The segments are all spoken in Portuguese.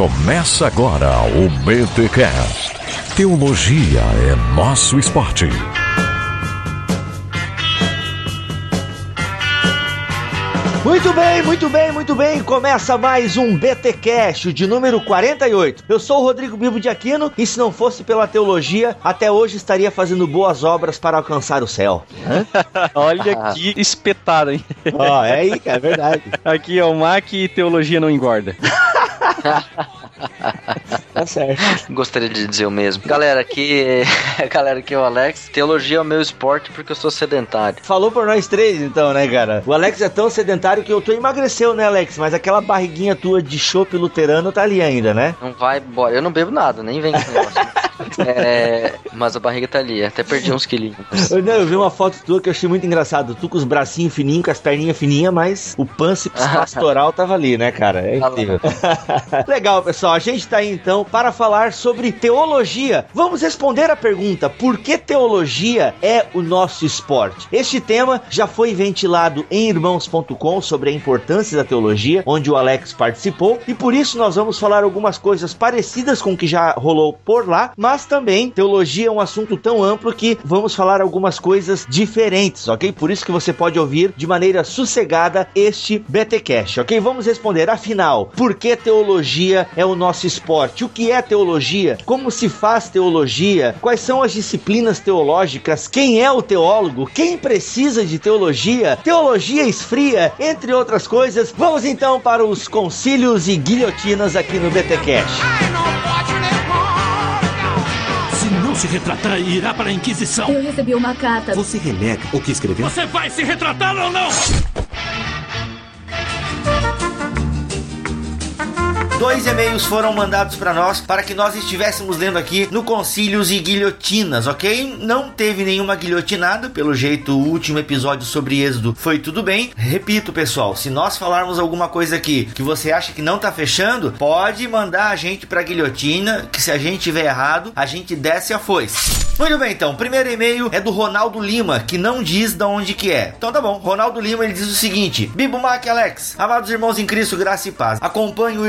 Começa agora o BTCast. Teologia é nosso esporte. Muito bem, muito bem, muito bem. Começa mais um BT Cash de número 48. Eu sou o Rodrigo Bibo de Aquino e se não fosse pela teologia, até hoje estaria fazendo boas obras para alcançar o céu. Olha que espetado, hein? Ó, é aí, é verdade. Aqui é o Mac e teologia não engorda. tá certo. Gostaria de dizer o mesmo. Galera, aqui, galera, aqui é o Alex. Teologia é o meu esporte porque eu sou sedentário. Falou por nós três, então, né, cara? O Alex é tão sedentário que eu tô emagreceu, né, Alex? Mas aquela barriguinha tua de chopp luterano tá ali ainda, né? Não vai embora. Eu não bebo nada, nem vem com negócio. É, mas a barriga tá ali, até perdi uns quilinhos. Eu, não, eu vi uma foto tua que eu achei muito engraçado. Tu com os bracinhos fininhos, com as perninhas fininhas, mas o pâncreas pastoral tava ali, né, cara? É incrível. Legal, pessoal. A gente tá aí então para falar sobre teologia. Vamos responder a pergunta: por que teologia é o nosso esporte? Este tema já foi ventilado em irmãos.com sobre a importância da teologia, onde o Alex participou, e por isso nós vamos falar algumas coisas parecidas com o que já rolou por lá, mas também teologia é um assunto tão amplo que vamos falar algumas coisas diferentes, ok? Por isso que você pode ouvir de maneira sossegada este BTcast, ok? Vamos responder, afinal, por que teologia é o nosso esporte? O que é teologia? Como se faz teologia? Quais são as disciplinas teológicas? Quem é o teólogo? Quem precisa de teologia? Teologia esfria, entre outras coisas. Vamos então para os concílios e guilhotinas aqui no BTcast. Não se retratar, irá para a Inquisição. Eu recebi uma carta. Você renega o que escreveu? Você vai se retratar ou não? Dois e-mails foram mandados para nós para que nós estivéssemos lendo aqui no Concílios e Guilhotinas, ok? Não teve nenhuma guilhotinada, pelo jeito o último episódio sobre Êxodo foi tudo bem. Repito, pessoal, se nós falarmos alguma coisa aqui que você acha que não tá fechando, pode mandar a gente pra guilhotina, que se a gente tiver errado, a gente desce a foice. Muito bem, então, o primeiro e-mail é do Ronaldo Lima, que não diz de onde que é. Então tá bom, Ronaldo Lima ele diz o seguinte: Bibo Mac Alex, amados irmãos em Cristo, graça e paz. Acompanho o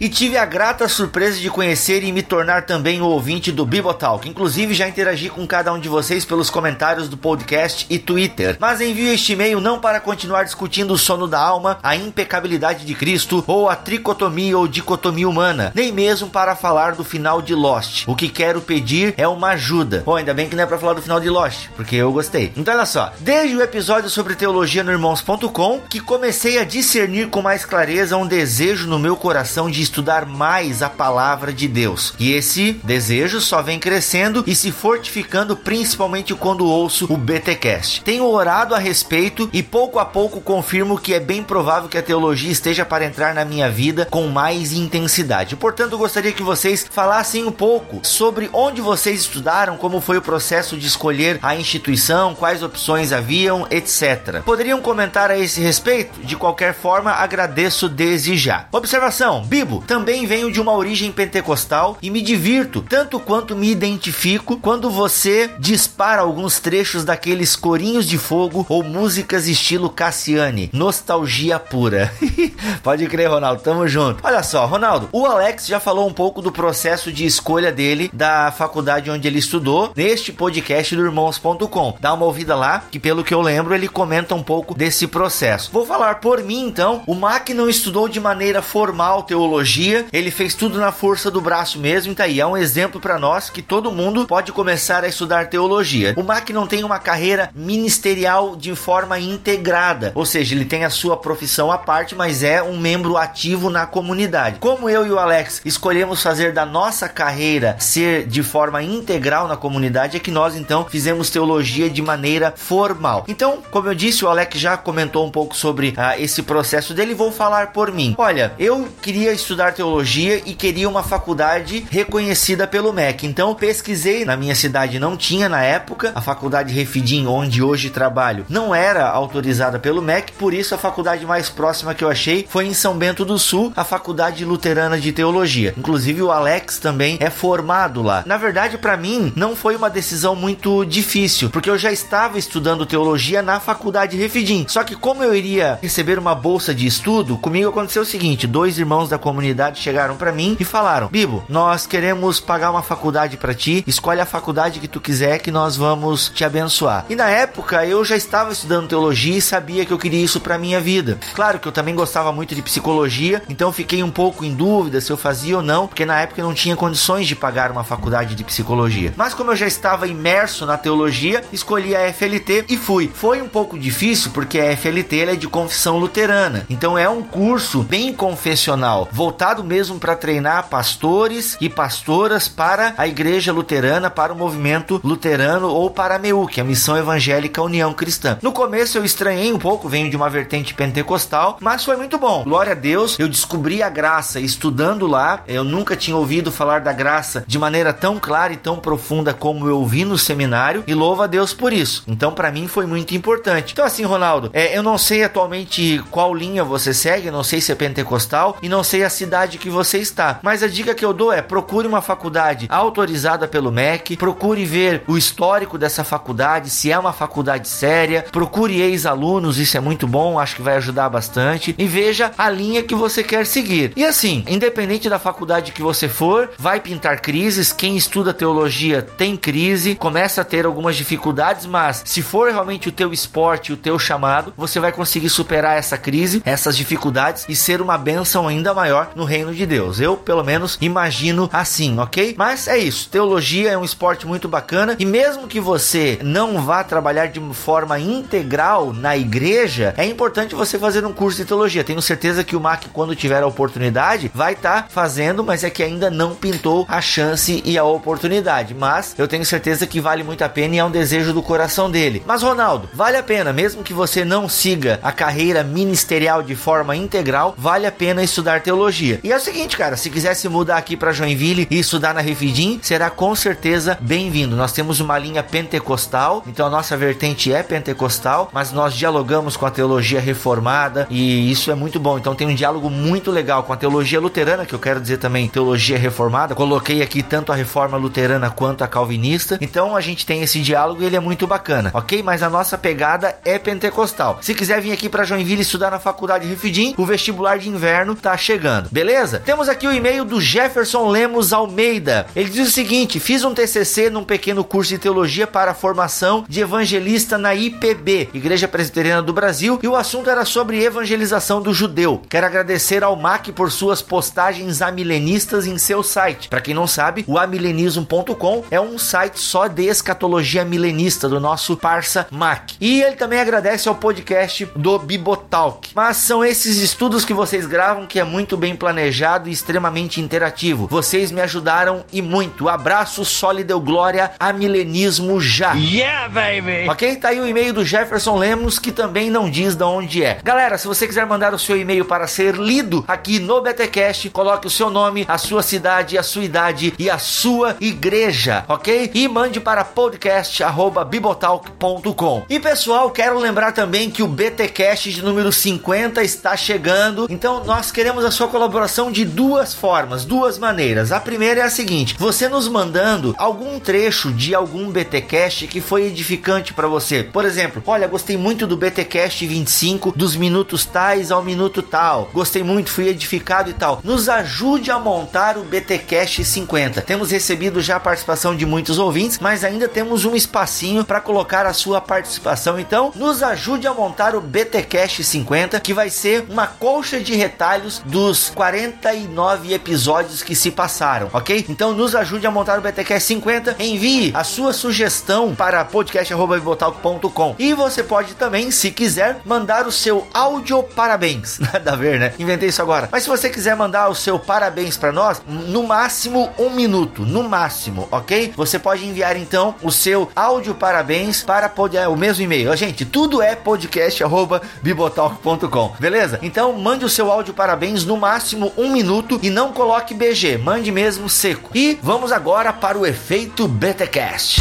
e tive a grata surpresa de conhecer e me tornar também o ouvinte do Bibotalk. Inclusive já interagi com cada um de vocês pelos comentários do podcast e Twitter. Mas envio este e-mail não para continuar discutindo o sono da alma, a impecabilidade de Cristo ou a tricotomia ou dicotomia humana, nem mesmo para falar do final de Lost. O que quero pedir é uma ajuda. Bom, ainda bem que não é para falar do final de Lost, porque eu gostei. Então olha só, desde o episódio sobre teologia no irmãos.com que comecei a discernir com mais clareza um desejo no meu coração de estudar mais a palavra de Deus. E esse desejo só vem crescendo e se fortificando principalmente quando ouço o BTcast. Tenho orado a respeito e pouco a pouco confirmo que é bem provável que a teologia esteja para entrar na minha vida com mais intensidade. Portanto, gostaria que vocês falassem um pouco sobre onde vocês estudaram, como foi o processo de escolher a instituição, quais opções haviam, etc. Poderiam comentar a esse respeito? De qualquer forma, agradeço desde já. Observação Bibo, também venho de uma origem pentecostal e me divirto tanto quanto me identifico quando você dispara alguns trechos daqueles corinhos de fogo ou músicas estilo Cassiane. Nostalgia pura. Pode crer, Ronaldo, tamo junto. Olha só, Ronaldo, o Alex já falou um pouco do processo de escolha dele da faculdade onde ele estudou neste podcast do irmãos.com. Dá uma ouvida lá, que pelo que eu lembro, ele comenta um pouco desse processo. Vou falar por mim então. O Mac não estudou de maneira formal teologia, ele fez tudo na força do braço mesmo, então aí é um exemplo para nós que todo mundo pode começar a estudar teologia. O Mac não tem uma carreira ministerial de forma integrada, ou seja, ele tem a sua profissão à parte, mas é um membro ativo na comunidade. Como eu e o Alex escolhemos fazer da nossa carreira ser de forma integral na comunidade, é que nós então fizemos teologia de maneira formal. Então, como eu disse, o Alex já comentou um pouco sobre ah, esse processo dele, vou falar por mim. Olha, eu queria estudar teologia e queria uma faculdade reconhecida pelo MEC. Então pesquisei na minha cidade, não tinha na época a faculdade Refidim, onde hoje trabalho, não era autorizada pelo MEC, por isso a faculdade mais próxima que eu achei foi em São Bento do Sul, a Faculdade Luterana de Teologia. Inclusive o Alex também é formado lá. Na verdade, para mim não foi uma decisão muito difícil, porque eu já estava estudando teologia na faculdade Refidim. Só que como eu iria receber uma bolsa de estudo, comigo aconteceu o seguinte: dois irmãos irmãos da comunidade chegaram para mim e falaram: Bibo, nós queremos pagar uma faculdade para ti, escolhe a faculdade que tu quiser que nós vamos te abençoar. E na época eu já estava estudando teologia e sabia que eu queria isso para minha vida. Claro que eu também gostava muito de psicologia, então fiquei um pouco em dúvida se eu fazia ou não, porque na época eu não tinha condições de pagar uma faculdade de psicologia. Mas como eu já estava imerso na teologia, escolhi a FLT e fui. Foi um pouco difícil porque a FLT é de confissão luterana. Então é um curso bem confessional, voltado mesmo para treinar pastores e pastoras para a igreja luterana, para o movimento luterano ou para a MEU, que é a Missão Evangélica União Cristã. No começo eu estranhei um pouco, venho de uma vertente pentecostal, mas foi muito bom. Glória a Deus, eu descobri a graça estudando lá. Eu nunca tinha ouvido falar da graça de maneira tão clara e tão profunda como eu ouvi no seminário e louvo a Deus por isso. Então para mim foi muito importante. Então assim, Ronaldo, é, eu não sei atualmente qual linha você segue, não sei se é pentecostal e não sei a cidade que você está, mas a dica que eu dou é procure uma faculdade autorizada pelo MEC, procure ver o histórico dessa faculdade, se é uma faculdade séria, procure ex-alunos, isso é muito bom, acho que vai ajudar bastante, e veja a linha que você quer seguir. E assim, independente da faculdade que você for, vai pintar crises, quem estuda teologia tem crise, começa a ter algumas dificuldades, mas se for realmente o teu esporte, o teu chamado, você vai conseguir superar essa crise, essas dificuldades e ser uma bênção ainda maior no reino de Deus. Eu, pelo menos, imagino assim, ok? Mas é isso, teologia é um esporte muito bacana e mesmo que você não vá trabalhar de forma integral na igreja, é importante você fazer um curso de teologia. Tenho certeza que o Mac, quando tiver a oportunidade, vai estar tá fazendo, mas é que ainda não pintou a chance e a oportunidade. Mas eu tenho certeza que vale muito a pena e é um desejo do coração dele. Mas, Ronaldo, vale a pena, mesmo que você não siga a carreira ministerial de forma integral, vale a pena estudar teologia. E é o seguinte, cara, se quiser se mudar aqui para Joinville e estudar na Refidim, será com certeza bem-vindo. Nós temos uma linha pentecostal, então a nossa vertente é pentecostal, mas nós dialogamos com a teologia reformada e isso é muito bom. Então tem um diálogo muito legal com a teologia luterana, que eu quero dizer também teologia reformada. Coloquei aqui tanto a reforma luterana quanto a calvinista. Então a gente tem esse diálogo e ele é muito bacana, ok? Mas a nossa pegada é pentecostal. Se quiser vir aqui para Joinville estudar na faculdade Refidim, o vestibular de inverno tá chegando, beleza? Temos aqui o e-mail do Jefferson Lemos Almeida. Ele diz o seguinte: fiz um TCC num pequeno curso de teologia para a formação de evangelista na IPB, Igreja Presbiteriana do Brasil, e o assunto era sobre evangelização do judeu. Quero agradecer ao MAC por suas postagens amilenistas em seu site. Para quem não sabe, o amilenismo.com é um site só de escatologia milenista do nosso parça MAC. E ele também agradece ao podcast do Bibotalk. Mas são esses estudos que vocês gravam que é muito bem planejado e extremamente interativo. Vocês me ajudaram e muito. Abraço sólido glória a milenismo já. Yeah, baby! Ok? Tá aí o e-mail do Jefferson Lemos que também não diz de onde é. Galera, se você quiser mandar o seu e-mail para ser lido aqui no BTcast, coloque o seu nome, a sua cidade, a sua idade e a sua igreja, ok? E mande para podcast@bibotalk.com. E pessoal, quero lembrar também que o BTcast de número 50 está chegando. Então nós queremos a sua colaboração de duas formas, duas maneiras. A primeira é a seguinte: você nos mandando algum trecho de algum BTcast que foi edificante para você. Por exemplo, olha, gostei muito do BTcast 25, dos minutos tais ao minuto tal. Gostei muito, fui edificado e tal. Nos ajude a montar o BTcast 50. Temos recebido já a participação de muitos ouvintes, mas ainda temos um espacinho para colocar a sua participação. Então, nos ajude a montar o BTcast 50, que vai ser uma colcha de retalhos dos 49 episódios que se passaram, ok? Então, nos ajude a montar o BTcast 50. Envie a sua sugestão para podcast@bibotalk.com. E você pode também, se quiser, mandar o seu áudio parabéns. Nada a ver, né? Inventei isso agora. Mas se você quiser mandar o seu parabéns para nós, no máximo um minuto, no máximo, ok? Você pode enviar então o seu áudio parabéns para é, o mesmo e-mail. Gente, tudo é podcast@bibotalk.com, beleza? Então mande o seu áudio parabéns no máximo um minuto e não coloque BG, mande mesmo seco. E vamos agora para o efeito BTcast.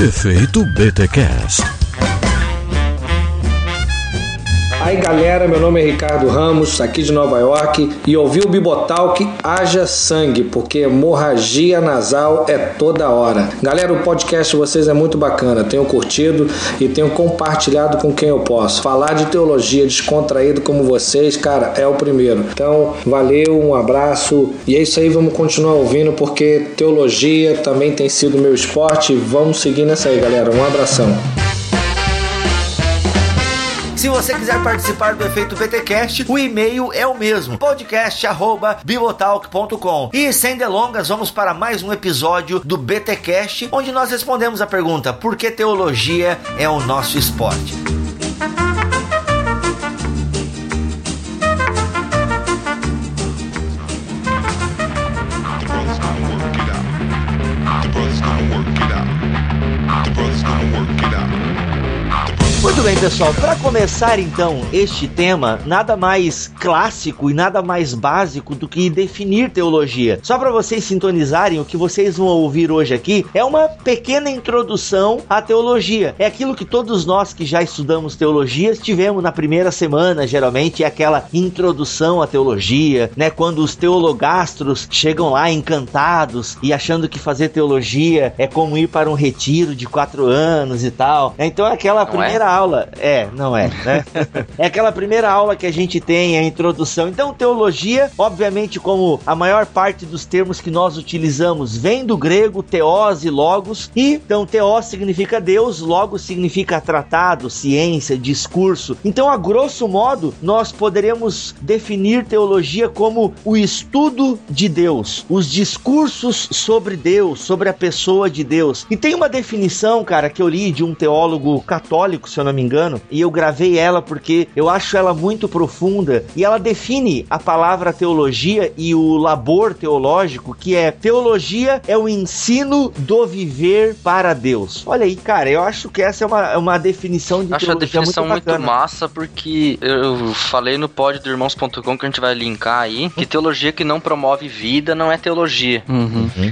Efeito BTcast. Aí galera, meu nome é Ricardo Ramos, aqui de Nova York, e ouvi o Bibotalk haja sangue, porque hemorragia nasal é toda hora. Galera, o podcast de vocês é muito bacana, tenho curtido e tenho compartilhado com quem eu posso. Falar de teologia descontraído como vocês, cara, é o primeiro. Então, valeu, um abraço e é isso aí, vamos continuar ouvindo porque teologia também tem sido meu esporte. Vamos seguir nessa aí, galera. Um abração. Se você quiser participar do efeito BTcast, o e-mail é o mesmo: podcast@bibotalk.com. E sem delongas, vamos para mais um episódio do BTcast, onde nós respondemos a pergunta: por que teologia é o nosso esporte? Bem, pessoal. Para começar então este tema, nada mais clássico e nada mais básico do que definir teologia. Só para vocês sintonizarem, o que vocês vão ouvir hoje aqui é uma pequena introdução à teologia. É aquilo que todos nós que já estudamos teologia tivemos na primeira semana, geralmente é aquela introdução à teologia, né? Quando os teologastros chegam lá encantados e achando que fazer teologia é como ir para um retiro de quatro anos e tal. Então é aquela Não primeira aula. É, não é, né? é aquela primeira aula que a gente tem, a introdução. Então, teologia, obviamente, como a maior parte dos termos que nós utilizamos vem do grego teos e logos. E então, teos significa Deus, logos significa tratado, ciência, discurso. Então, a grosso modo, nós poderemos definir teologia como o estudo de Deus, os discursos sobre Deus, sobre a pessoa de Deus. E tem uma definição, cara, que eu li de um teólogo católico, se eu não me engano, e eu gravei ela porque eu acho ela muito profunda e ela define a palavra teologia e o labor teológico, que é teologia é o ensino do viver para Deus. Olha aí, cara, eu acho que essa é uma, é uma definição de Acho a teologia definição muito, bacana. massa porque eu falei no pod do irmãos.com que a gente vai linkar aí que teologia que não promove vida não é teologia.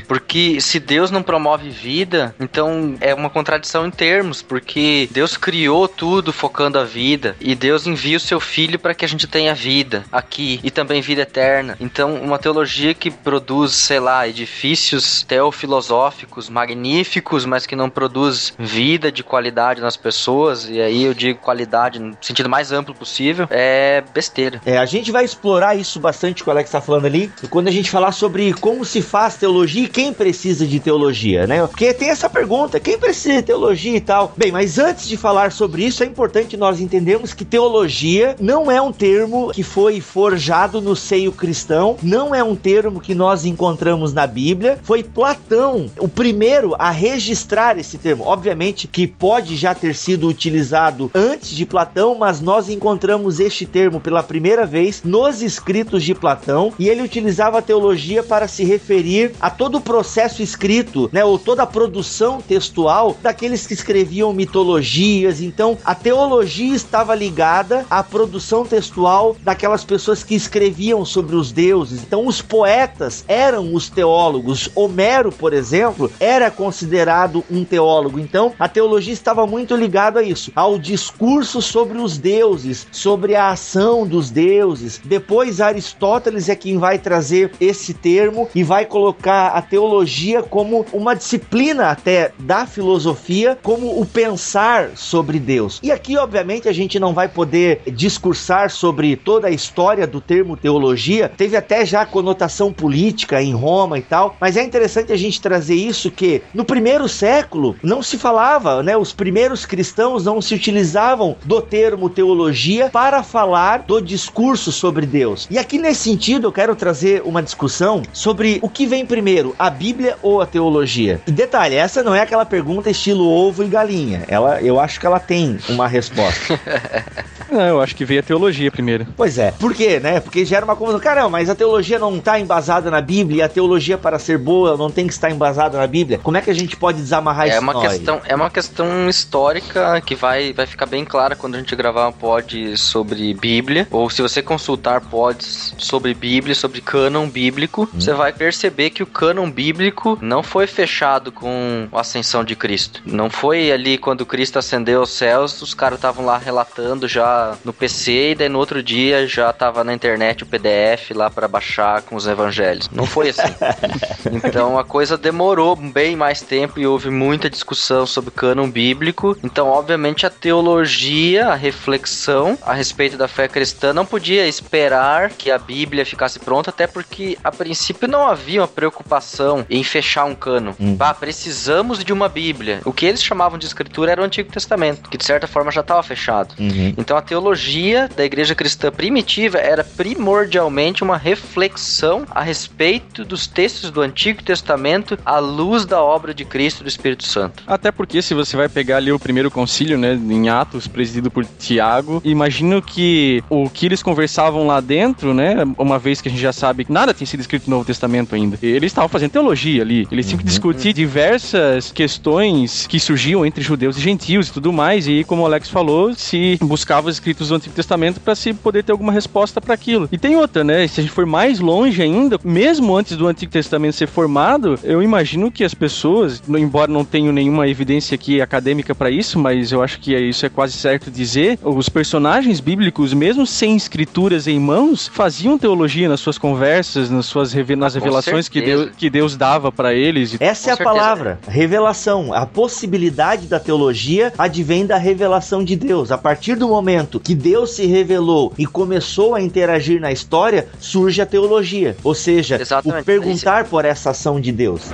Porque se Deus não promove vida, então é uma contradição em termos, porque Deus criou tudo focando a vida e Deus envia o seu filho para que a gente tenha vida aqui e também vida eterna. Então, uma teologia que produz, sei lá, edifícios teofilosóficos magníficos, mas que não produz vida de qualidade nas pessoas, e aí eu digo qualidade no sentido mais amplo possível, é besteira. É, a gente vai explorar isso bastante que o Alex tá falando ali, quando a gente falar sobre como se faz teologia e quem precisa de teologia, né? Porque tem essa pergunta, quem precisa de teologia e tal? Bem, mas antes de falar sobre isso, é importante nós entendermos que teologia não é um termo que foi forjado no seio cristão, não é um termo que nós encontramos na Bíblia, foi Platão o primeiro a registrar esse termo. Obviamente que pode já ter sido utilizado antes de Platão, mas nós encontramos este termo pela primeira vez nos escritos de Platão e ele utilizava a teologia para se referir a todo o processo escrito, né, ou toda a produção textual daqueles que escreviam mitologias. Então, a teologia estava ligada à produção textual daquelas pessoas que escreviam sobre os deuses. Então, os poetas eram os teólogos. Homero, por exemplo, era considerado um teólogo. Então, a teologia estava muito ligada a isso, ao discurso sobre os deuses, sobre a ação dos deuses. Depois, Aristóteles é quem vai trazer esse termo e vai colocar a teologia como uma disciplina até da filosofia, como o pensar sobre Deus. E aqui, obviamente, a gente não vai poder discursar sobre toda a história do termo teologia. Teve até já conotação política em Roma e tal, mas é interessante a gente trazer isso que no primeiro século não se falava, né? Os primeiros cristãos não se utilizavam do termo teologia para falar do discurso sobre Deus. E aqui nesse sentido eu quero trazer uma discussão sobre o que vem primeiro, a Bíblia ou a teologia. E detalhe, essa não é aquela pergunta estilo ovo e galinha. Ela, eu acho que ela tem uma resposta. Não, eu acho que veio a teologia primeiro. Pois é. Por quê, né? Porque gera uma confusão. Caramba, mas a teologia não está embasada na Bíblia e a teologia para ser boa não tem que estar embasada na Bíblia. Como é que a gente pode desamarrar É isso uma, questão, é uma questão histórica que vai, vai ficar bem clara quando a gente gravar um pod sobre Bíblia, ou se você consultar pods sobre Bíblia, sobre cânon bíblico, você vai perceber que o cânon bíblico não foi fechado com a ascensão de Cristo. Não foi ali quando Cristo ascendeu aos os caras estavam lá relatando já no PC e daí no outro dia já tava na internet o PDF lá para baixar com os evangelhos. Não foi assim. então a coisa demorou bem mais tempo e houve muita discussão sobre cânon bíblico. Então, obviamente, a teologia, a reflexão a respeito da fé cristã não podia esperar que a Bíblia ficasse pronta, até porque a princípio não havia uma preocupação em fechar um cano. Uhum. Ah, precisamos de uma Bíblia. O que eles chamavam de escritura era o Antigo Testamento, que de certa forma já estava fechado. Uhum. Então a teologia da igreja cristã primitiva era primordialmente uma reflexão a respeito dos textos do Antigo Testamento à luz da obra de Cristo e do Espírito Santo. Até porque se você vai pegar ali o primeiro concílio, né, em Atos, presidido por Tiago, imagino que o que eles conversavam lá dentro, né, uma vez que a gente já sabe que nada tinha sido escrito no Novo Testamento ainda, eles estavam fazendo teologia ali. Eles tinham que discutir diversas questões que surgiam entre judeus e gentios e tudo mais, e como o Alex falou, se buscava os escritos do Antigo Testamento para se poder ter alguma resposta para aquilo. E tem outra, né, se a gente for mais longe ainda, mesmo antes do Antigo Testamento ser formado, eu imagino que as pessoas, embora não tenha nenhuma evidência aqui acadêmica para isso, mas eu acho que isso é quase certo dizer, os personagens bíblicos, mesmo sem escrituras em mãos, faziam teologia nas suas conversas, nas suas reve- nas revelações que. Deus, que Deus dava para eles. Essa Com é a certeza. palavra, revelação. A possibilidade da teologia advém da revelação de Deus. A partir do momento que Deus se revelou e começou a interagir na história, surge a teologia. Ou seja, Exatamente. o perguntar por essa ação de Deus.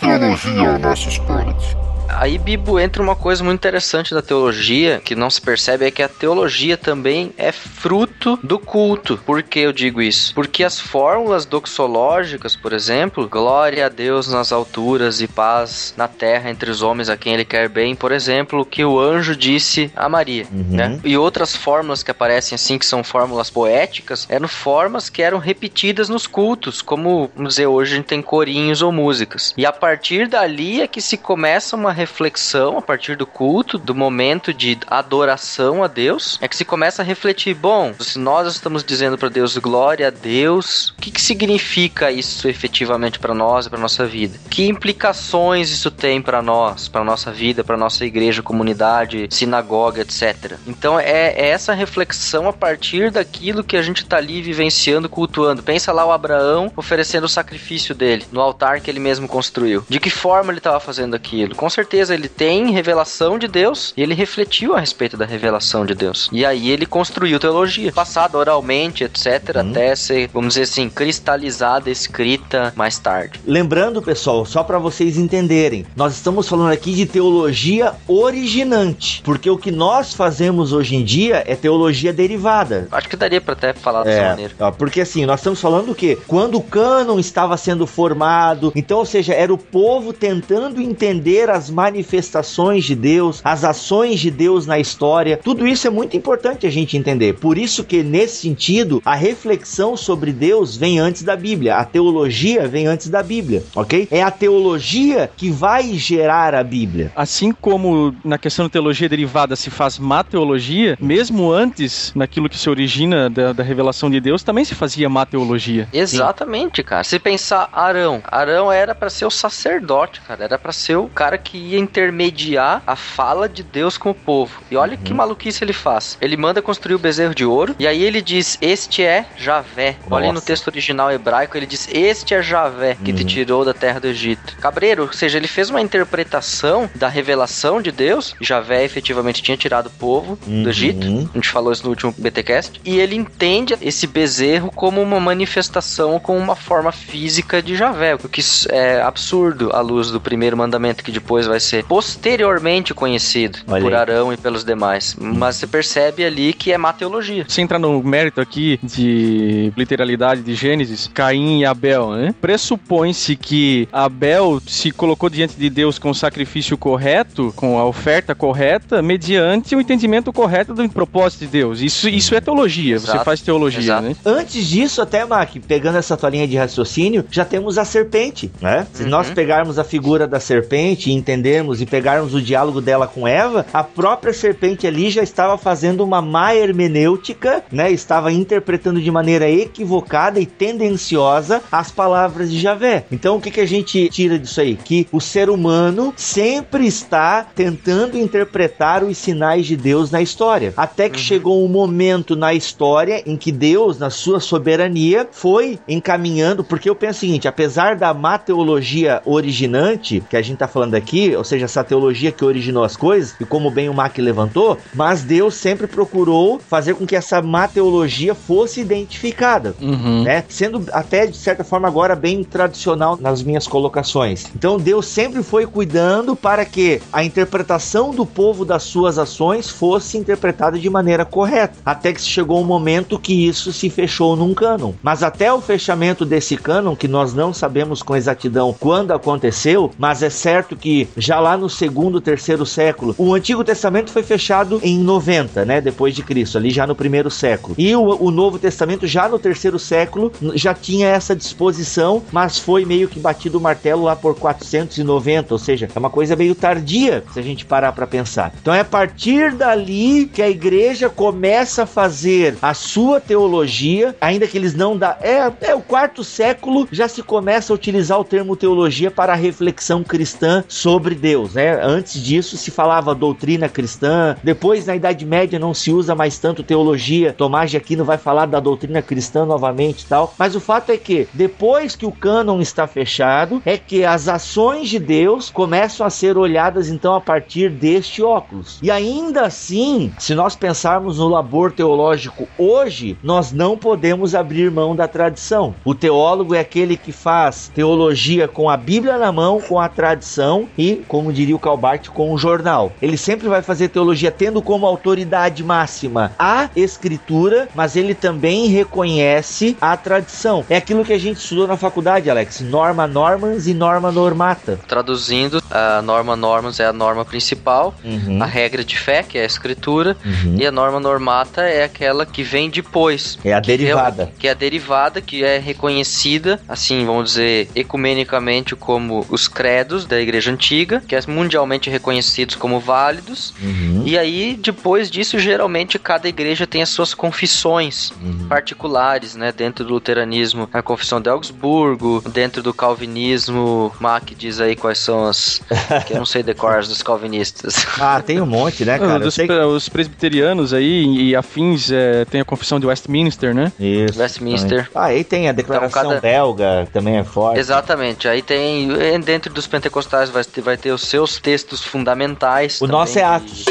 Teologia ao nosso esporte. Aí, Bibo, entra uma coisa muito interessante da teologia, que não se percebe, é que a teologia também é fruto do culto. Por que eu digo isso? Porque as fórmulas doxológicas, por exemplo, glória a Deus nas alturas e paz na terra entre os homens a quem ele quer bem, por exemplo, o que o anjo disse a Maria, né? E outras fórmulas que aparecem assim, que são fórmulas poéticas, eram formas que eram repetidas nos cultos, como, vamos dizer, hoje a gente tem corinhos ou músicas. E a partir dali é que se começa uma reflexão, a partir do culto, do momento de adoração a Deus, é que se começa a refletir, bom, se nós estamos dizendo para Deus glória a Deus, o que, que significa isso efetivamente para nós e para nossa vida? Que implicações isso tem para nós, para nossa vida, para nossa igreja, comunidade, sinagoga, etc. Então é, é essa reflexão a partir daquilo que a gente tá ali vivenciando, cultuando. Pensa lá o Abraão oferecendo o sacrifício dele no altar que ele mesmo construiu. De que forma ele estava fazendo aquilo? Com certeza ele tem revelação de Deus e ele refletiu a respeito da revelação de Deus. E aí ele construiu teologia, passada oralmente, etc, até ser, vamos dizer assim, cristalizada, escrita mais tarde. Lembrando, pessoal, só para vocês entenderem, nós estamos falando aqui de teologia originante, porque o que nós fazemos hoje em dia é teologia derivada. Acho que daria para até falar dessa É, maneira. ó, porque assim, nós estamos falando o quê? Quando o cânon estava sendo formado, então, ou seja, era o povo tentando entender as manifestações de Deus, as ações de Deus na história. Tudo isso é muito importante a gente entender. Por isso que nesse sentido, a reflexão sobre Deus vem antes da Bíblia, a teologia vem antes da Bíblia, OK? É a teologia que vai gerar a Bíblia. Assim como na questão da teologia derivada se faz má teologia, mesmo antes, naquilo que se origina da, da revelação de Deus, também se fazia má teologia. Exatamente, cara. Se pensar Arão, Arão era pra ser o sacerdote, cara. Era pra ser o cara que ia intermediar a fala de Deus com o povo. E olha que maluquice ele faz. Ele manda construir o bezerro de ouro e aí ele diz: "Este é Javé". Olha aí no Nossa. texto original hebraico, ele diz: "Este é Javé que te tirou da terra do Egito". Cabreiro, ou seja, ele fez uma interpretação da revelação de Deus. Javé efetivamente tinha tirado o povo Uhum. do Egito. A gente falou isso no último BTcast. E ele entende esse bezerro como uma manifestação, como uma forma física de Javé. O que é absurdo à luz do primeiro mandamento, que depois vai ser posteriormente conhecido Olha por aí. Arão e pelos demais. Mas você percebe ali que é má teologia. Sem entrar no mérito aqui de literalidade de Gênesis, Caim e Abel, né? Pressupõe-se que Abel se colocou diante de Deus com o sacrifício correto, com a oferta correta, mediante o entendimento correto do propósito de Deus. Isso, isso é teologia, você Exato. faz teologia, Exato. né? Antes disso, até, Mac, pegando essa tua linha de raciocínio, já temos a serpente, né? Se Uhum. nós pegarmos a figura da serpente e entendermos e pegarmos o diálogo dela com Eva, a própria serpente ali já estava fazendo uma má hermenêutica, né? Estava interpretando de maneira equivocada e tendenciosa as palavras de Javé. Então o que, que a gente tira disso aí? Que o ser humano sempre está tentando interpretar os sinais de Deus na história. Até que chegou um momento na história em que Deus, na sua soberania, foi encaminhando, porque eu penso o seguinte, apesar da má teologia originante, que a gente está falando aqui, ou seja, essa teologia que originou as coisas, e como bem o Mac levantou, mas Deus sempre procurou fazer com que essa má teologia fosse identificada, Uhum. né? Sendo até de certa forma agora bem tradicional nas minhas colocações. Então Deus sempre foi cuidando para que a interpretação do povo das suas ações fosse interpretada de maneira correta, até que chegou um momento que isso se fechou num cânon. Mas até o fechamento desse cânon, que nós não sabemos com exatidão quando aconteceu, mas é certo que já lá no segundo, terceiro século, o Antigo Testamento foi fechado em 90, né, depois de Cristo, ali já no primeiro século. E o, o Novo Testamento já no terceiro século já tinha essa disposição, mas foi meio que batido o martelo lá por 490, ou seja, é uma coisa meio tardia se a gente parar para pensar. Então é a partir dali que a igreja começa a fazer a sua teologia, ainda que eles não dá, é, é o quarto século já se começa a utilizar o termo teologia para a reflexão cristã sobre Deus, né? Antes disso se falava doutrina cristã, depois na Idade Média não se usa mais tanto teologia. Tomás de Aquino vai falar da doutrina cristã novamente e tal, mas o fato é que depois que o cânon está fechado, é que as ações de Deus começam a ser olhadas então a partir deste óculos. E ainda assim, se nós pensarmos no labor teológico hoje, nós não podemos abrir mão da tradição. O teólogo é aquele que faz teologia com a Bíblia na mão, com a tradição e, como diria o Calbart, com o jornal. Ele sempre vai fazer teologia tendo como autoridade máxima a escritura, mas ele também reconhece a tradição. É aquilo que a gente estudou na faculdade, Alex. Norma normans e norma normata. Traduzindo, a norma normans é a norma principal, Uhum, a regra de fé, que é a escritura, uhum. e a norma normata é aquela que vem depois. É a derivada. Que é a derivada, que é reconhecida, assim, vamos dizer, ecumenicamente como os credos da Igreja Antiga, que é mundialmente reconhecidos como válidos. Uhum, E aí, depois disso, geralmente cada igreja tem as suas confissões uhum. particulares, né? Dentro do luteranismo, a confissão de Augsburgo, dentro do calvinismo, Mac diz aí quais são as que eu não sei decorar as dos calvinistas. Ah, tem um monte, né, Ah, cara? Dos sei Os presbiterianos aí e afins é, tem a confissão de Westminster, né? Isso. Westminster. Ah, aí tem a declaração Então, cada- belga, que também é forte. Exatamente. Aí tem eh, dentro dos pentecostais vai ter, vai ter os seus textos fundamentais. O também nosso é Atos.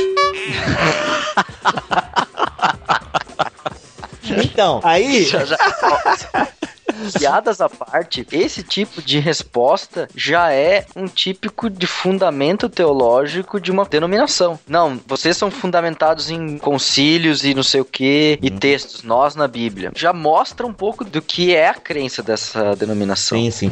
Então, aí. Já- já- Piadas à parte, esse tipo de resposta já é um típico de fundamento teológico de uma denominação. Não, vocês são fundamentados em concílios e não sei o que, e textos, nós na Bíblia. Já mostra um pouco do que é a crença dessa denominação. Sim, sim.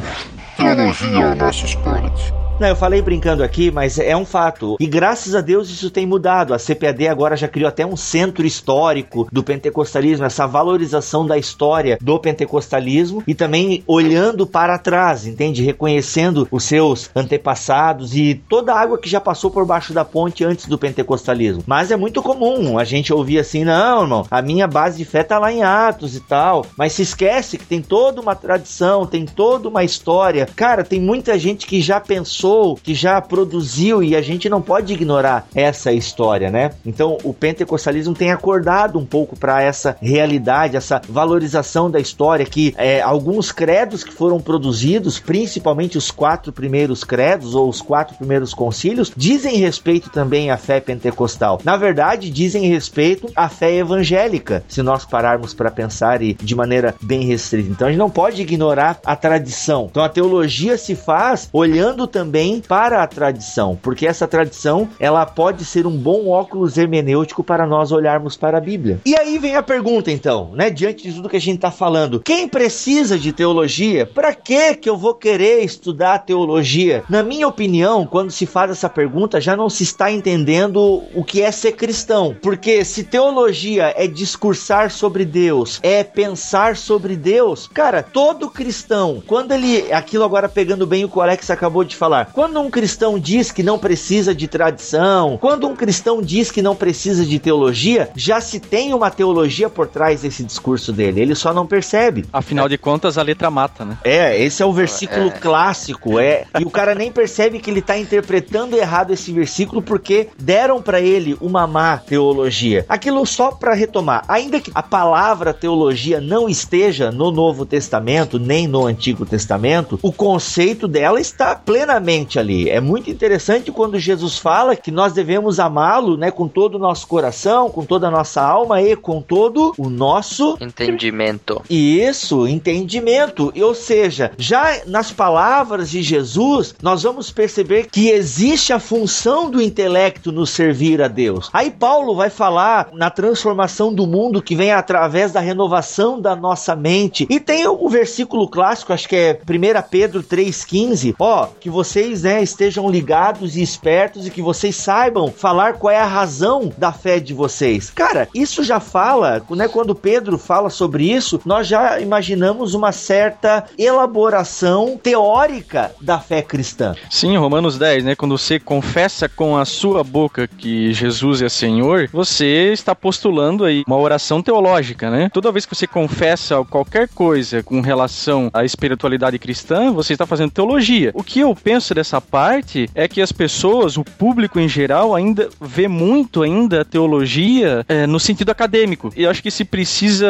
Teologia ao nosso esporte. Não, eu falei brincando aqui, mas é um fato. E graças a Deus isso tem mudado. A CPAD agora já criou até um centro histórico do pentecostalismo, essa valorização da história do pentecostalismo e também olhando para trás, entende? Reconhecendo os seus antepassados e toda a água que já passou por baixo da ponte antes do pentecostalismo. Mas é muito comum a gente ouvir assim: não, irmão, a minha base de fé tá lá em Atos e tal. Mas se esquece que tem toda uma tradição, tem toda uma história. Cara, tem muita gente que já pensou, que já produziu e a gente não pode ignorar essa história, né? Então o pentecostalismo tem acordado um pouco para essa realidade, essa valorização da história que é, alguns credos que foram produzidos, principalmente os quatro primeiros credos ou os quatro primeiros concílios, dizem respeito também à fé pentecostal. Na verdade, dizem respeito à fé evangélica, se nós pararmos para pensar e de maneira bem restrita. Então a gente não pode ignorar a tradição. Então a teologia se faz olhando também para a tradição, porque essa tradição ela pode ser um bom óculos hermenêutico para nós olharmos para a Bíblia. E aí vem a pergunta então, né, diante de tudo que a gente está falando, quem precisa de teologia? Para que que eu vou querer estudar teologia? Na minha opinião, quando se faz essa pergunta, já não se está entendendo o que é ser cristão, porque se teologia é discursar sobre Deus, é pensar sobre Deus, cara, todo cristão, quando ele, aquilo agora pegando bem o que o Alex acabou de falar, quando um cristão diz que não precisa de tradição, quando um cristão diz que não precisa de teologia, já se tem uma teologia por trás desse discurso dele. Ele só não percebe. Afinal de contas, a letra mata, né? É, esse é o versículo clássico, é. E o cara nem percebe que ele tá interpretando errado esse versículo porque deram para ele uma má teologia. Aquilo só para retomar, ainda que a palavra teologia não esteja no Novo Testamento nem no Antigo Testamento, o conceito dela está plenamente ali. É muito interessante quando Jesus fala que nós devemos amá-lo, né, com todo o nosso coração, com toda a nossa alma e com todo o nosso Entendimento. isso, entendimento. Ou seja, já nas palavras de Jesus, nós vamos perceber que existe a função do intelecto no servir a Deus. Aí Paulo vai falar na transformação do mundo que vem através da renovação da nossa mente. E tem o versículo clássico, acho que é 1 Pedro 3,15, ó, que vocês né, estejam ligados e espertos e que vocês saibam falar qual é a razão da fé de vocês. Cara, isso já fala, né? Quando Pedro fala sobre isso, nós já imaginamos uma certa elaboração teórica da fé cristã. Sim, Romanos 10, né? Quando você confessa com a sua boca que Jesus é Senhor, você está postulando aí uma oração teológica, né? Toda vez que você confessa qualquer coisa com relação à espiritualidade cristã, você está fazendo teologia. O que eu penso dessa parte é que as pessoas, o público em geral, ainda vê muito ainda a teologia é, no sentido acadêmico. E acho que se precisa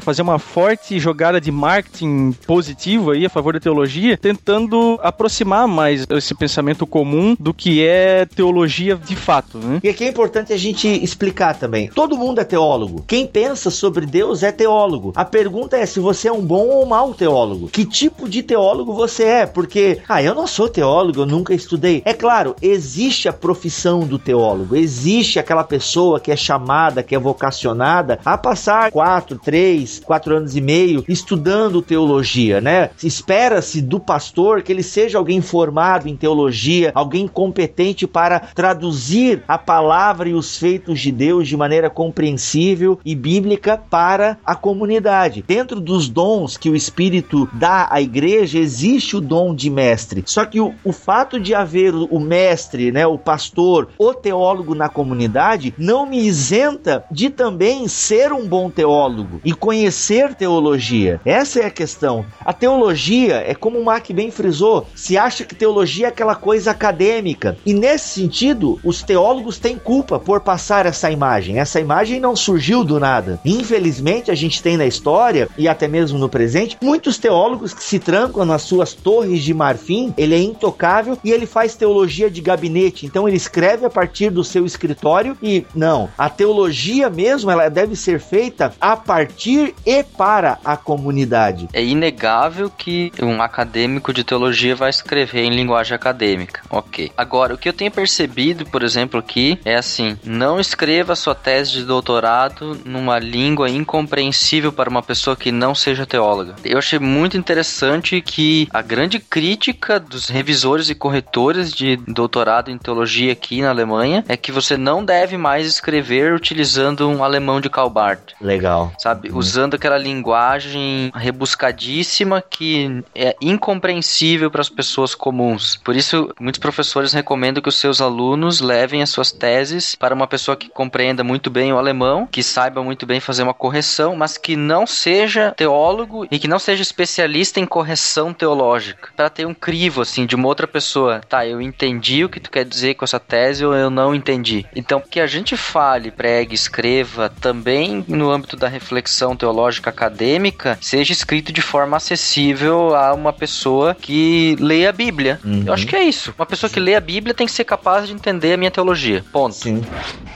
fazer uma forte jogada de marketing positivo aí a favor da teologia, tentando aproximar mais esse pensamento comum do que é teologia de fato, né? E aqui é importante a gente explicar também. Todo mundo é teólogo. Quem pensa sobre Deus é teólogo. A pergunta é se você é um bom ou mau teólogo. Que tipo de teólogo você é? Porque, ah, eu não sou teólogo, eu nunca estudei. É claro, existe a profissão do teólogo. Existe aquela pessoa que é chamada, que é vocacionada a passar quatro, três, quatro anos e meio estudando teologia, né? Espera-se do pastor que ele seja alguém formado em teologia, alguém competente para traduzir a palavra e os feitos de Deus de maneira compreensível e bíblica para a comunidade. Dentro dos dons que o Espírito dá à igreja, existe o dom de mestre. Só que o, o fato de haver o, mestre, né, o pastor, o teólogo na comunidade, não me isenta de também ser um bom teólogo e conhecer teologia. Essa é a questão. A teologia é como o Mac bem frisou, se acha que teologia é aquela coisa acadêmica. E nesse sentido, os teólogos têm culpa por passar essa imagem. Essa imagem não surgiu do nada. Infelizmente, a gente tem na história e até mesmo no presente muitos teólogos que se trancam nas suas torres de marfim. Ele é intocável e ele faz teologia de gabinete. Então ele escreve a partir do seu escritório e não, a teologia mesmo ela deve ser feita a partir e para a comunidade. É inegável que um acadêmico de teologia vai escrever em linguagem acadêmica. Ok. Agora, o que eu tenho percebido, por exemplo, aqui é assim: não escreva sua tese de doutorado numa língua incompreensível para uma pessoa que não seja teóloga. Eu achei muito interessante que a grande crítica dos revisores e corretores de doutorado em teologia aqui na Alemanha é que você não deve mais escrever utilizando um alemão de Calbart. Legal. Sabe, usando aquela linguagem rebuscadíssima que é incompreensível para as pessoas comuns. Por isso, muitos professores recomendam que os seus alunos levem as suas teses para uma pessoa que compreenda muito bem o alemão, que saiba muito bem fazer uma correção, mas que não seja teólogo e que não seja especialista em correção teológica, para ter um crivo assim de uma outra pessoa. Tá, eu entendi o que tu quer dizer com essa tese ou eu não entendi. Então, que a gente fale, pregue, escreva também no âmbito da reflexão teológica acadêmica, seja escrito de forma acessível a uma pessoa que lê a Bíblia. Uhum. Eu acho que é isso. Uma pessoa que lê a Bíblia tem que ser capaz de entender a minha teologia. Ponto. Sim.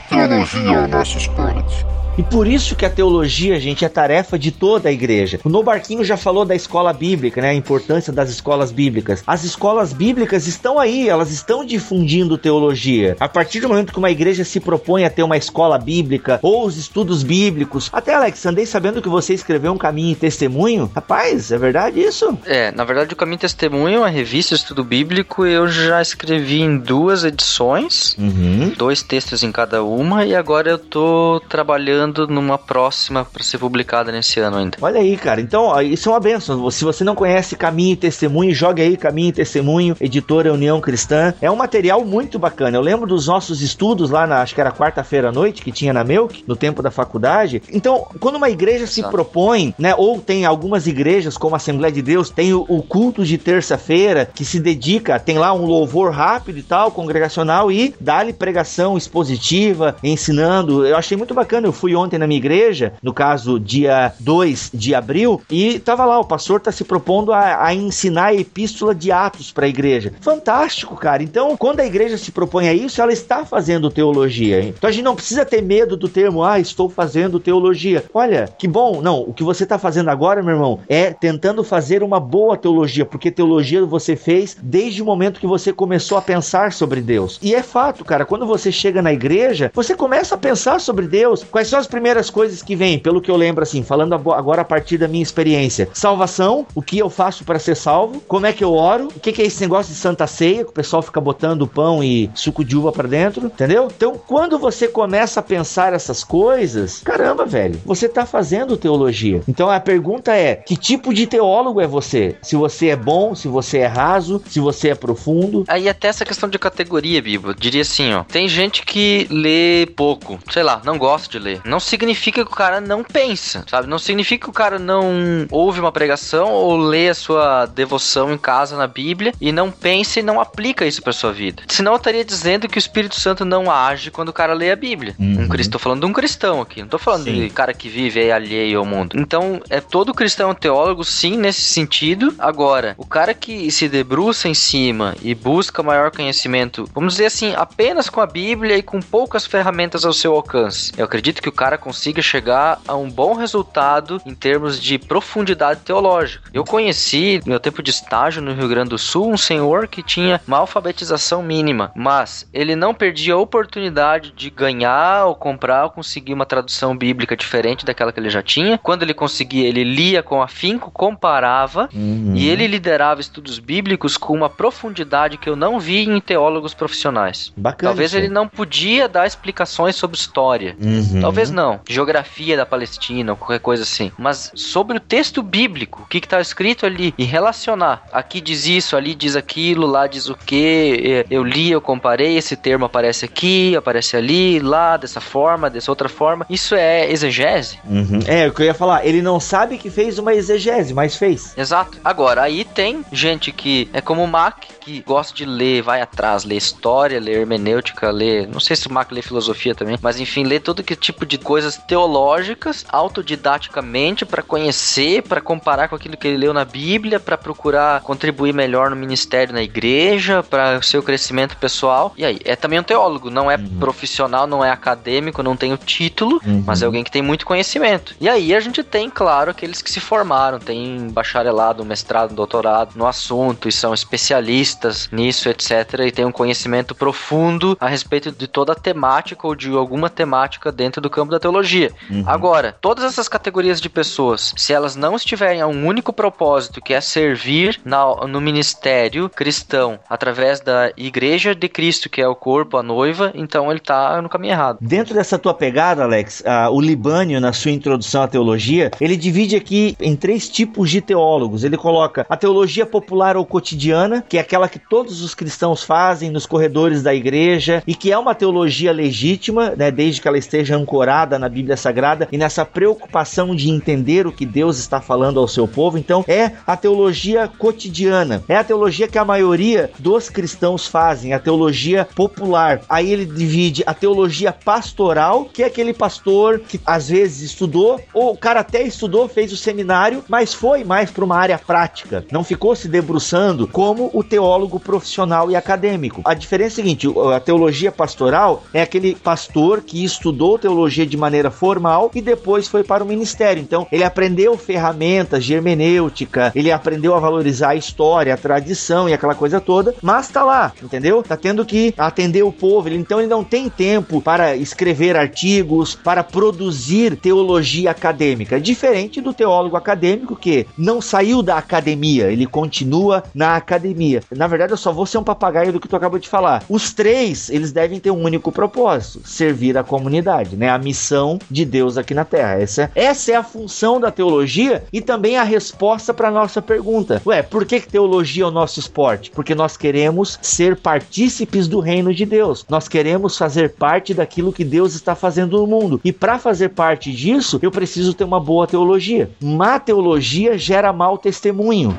Teologia ao nosso esporte. E por isso que a teologia, gente, é tarefa de toda a igreja. O No Barquinho já falou da escola bíblica, né? A importância das escolas bíblicas. As escolas bíblicas estão aí, elas estão difundindo teologia. A partir do momento que uma igreja se propõe a ter uma escola bíblica ou os estudos bíblicos. Até, Alex, andei sabendo que você escreveu um caminho e testemunho. Rapaz, é verdade isso? É, na verdade, o Caminho Testemunho é uma revista estudo bíblico. Eu já escrevi em duas edições, Uhum. dois textos em cada uma, e agora eu tô trabalhando trabalhando numa próxima para ser publicada nesse ano ainda. Olha aí, cara. Então, ó, isso é uma benção. Se você não conhece Caminho e Testemunho, jogue aí Caminho e Testemunho, editora União Cristã. É um material muito bacana. Eu lembro dos nossos estudos lá na, acho que era quarta-feira à noite, que tinha na Melk, no tempo da faculdade. Então, quando uma igreja se Exato. propõe, né, ou tem algumas igrejas, como a Assembleia de Deus, tem o, o culto de terça-feira, que se dedica, tem lá um louvor rápido e tal, congregacional, e dá-lhe pregação expositiva, ensinando. Eu achei muito bacana. Eu fui ontem na minha igreja, no caso, dia 2 de abril, e tava lá, o pastor tá se propondo a, a ensinar a epístola de Atos para a igreja. Fantástico, cara. Então, quando a igreja se propõe a isso, ela está fazendo teologia. hein? Então a gente não precisa ter medo do termo, ah, estou fazendo teologia. Olha, que bom. Não, o que você está fazendo agora, meu irmão, é tentando fazer uma boa teologia, porque teologia você fez desde o momento que você começou a pensar sobre Deus. E é fato, cara, quando você chega na igreja, você começa a pensar sobre Deus. Quais são as primeiras coisas que vêm? Pelo que eu lembro, assim, falando agora a partir da minha experiência. Salvação, o que eu faço para ser salvo, como é que eu oro, o que, que é esse negócio de santa ceia, que o pessoal fica botando pão e suco de uva para dentro, entendeu? Então, quando você começa a pensar essas coisas, caramba, velho, você tá fazendo teologia. Então a pergunta é: que tipo de teólogo é você? Se você é bom, se você é raso, se você é profundo. Aí até essa questão de categoria, Bibo, diria assim, ó. Tem gente que lê pouco, sei lá, não gosta de ler. Não significa que o cara não pensa, sabe? Não significa que o cara não ouve uma pregação ou lê a sua devoção em casa na Bíblia e não pensa e não aplica isso pra sua vida. Senão eu estaria dizendo que o Espírito Santo não age quando o cara lê a Bíblia. Um cristão, tô falando de um cristão aqui, não tô falando Sim. de cara que vive aí alheio ao mundo. Então, é todo cristão é um teólogo, sim, nesse sentido. Agora, o cara que se debruça em cima e busca maior conhecimento, vamos dizer assim, apenas com a Bíblia e com poucas ferramentas ao seu alcance. Eu acredito que o cara consiga chegar a um bom resultado em termos de profundidade teológica. Eu conheci, no meu tempo de estágio no Rio Grande do Sul, um senhor que tinha uma alfabetização mínima, mas ele não perdia a oportunidade de ganhar ou comprar ou conseguir uma tradução bíblica diferente daquela que ele já tinha. Quando ele conseguia, ele lia com afinco, comparava e ele liderava estudos bíblicos com uma profundidade que eu não vi em teólogos profissionais. Bacana. Talvez isso ele não podia dar explicações sobre história. Uhum. Talvez não. Geografia da Palestina ou qualquer coisa assim. Mas sobre o texto bíblico, o que está escrito ali e relacionar. Aqui diz isso, ali diz aquilo, lá diz o que. Eu li, eu comparei, esse termo aparece aqui, aparece ali, lá, dessa forma, dessa outra forma. Isso é exegese? Uhum. É, o que eu ia falar, ele não sabe que fez uma exegese, mas fez. Exato. Agora, aí tem gente que é como o Mac, que gosta de ler, vai atrás, lê história, lê hermenêutica, lê. Não sei se o Mac lê filosofia também, mas enfim, lê todo que tipo de coisas teológicas, autodidaticamente, para conhecer, para comparar com aquilo que ele leu na Bíblia, para procurar contribuir melhor no ministério na igreja, para o seu crescimento pessoal. E aí, é também um teólogo, não é profissional, não é acadêmico, não tem o título, mas é alguém que tem muito conhecimento. E aí a gente tem, claro, aqueles que se formaram, tem bacharelado, mestrado, doutorado no assunto e são especialistas nisso, etc. E tem um conhecimento profundo a respeito de toda a temática ou de alguma temática dentro do campo da teologia. Agora, todas essas categorias de pessoas, se elas não estiverem a um único propósito, que é servir na- no ministério cristão através da igreja de Cristo, que é o corpo, a noiva, então ele tá no caminho errado. Dentro dessa tua pegada, Alex, o Libânio, na sua introdução à teologia, ele divide aqui em três tipos de teólogos. Ele coloca a teologia popular ou cotidiana, que é aquela que todos os cristãos fazem nos corredores da igreja e que é uma teologia legítima, né, desde que ela esteja ancorada na Bíblia Sagrada e nessa preocupação de entender o que Deus está falando ao seu povo. Então, é a teologia cotidiana. É a teologia que a maioria dos cristãos fazem, a teologia popular. Aí ele divide a teologia pastoral, que é aquele pastor que às vezes estudou, ou o cara até estudou, fez o seminário, mas foi mais para uma área prática. Não ficou se debruçando como o teólogo profissional e acadêmico. A diferença é a seguinte: a teologia pastoral é aquele pastor que estudou teologia de maneira formal e depois foi para o ministério. Então, ele aprendeu ferramentas de hermenêutica, ele aprendeu a valorizar a história, a tradição e aquela coisa toda, mas tá lá, entendeu? Tá tendo que atender o povo, então ele não tem tempo para escrever artigos, para produzir teologia acadêmica, diferente do teólogo acadêmico que não saiu da academia, ele continua na academia. Na verdade, eu só vou ser um papagaio do que tu acabou de falar. Os três, eles devem ter um único propósito: servir a comunidade, né? A missão de Deus aqui na Terra. Essa, essa é a função da teologia e também a resposta para nossa pergunta. Ué, por que, que teologia é o nosso esporte? Porque nós queremos ser partícipes do reino de Deus. Nós queremos fazer parte daquilo que Deus está fazendo no mundo. E para fazer parte disso, eu preciso ter uma boa teologia. Má teologia gera mau testemunho.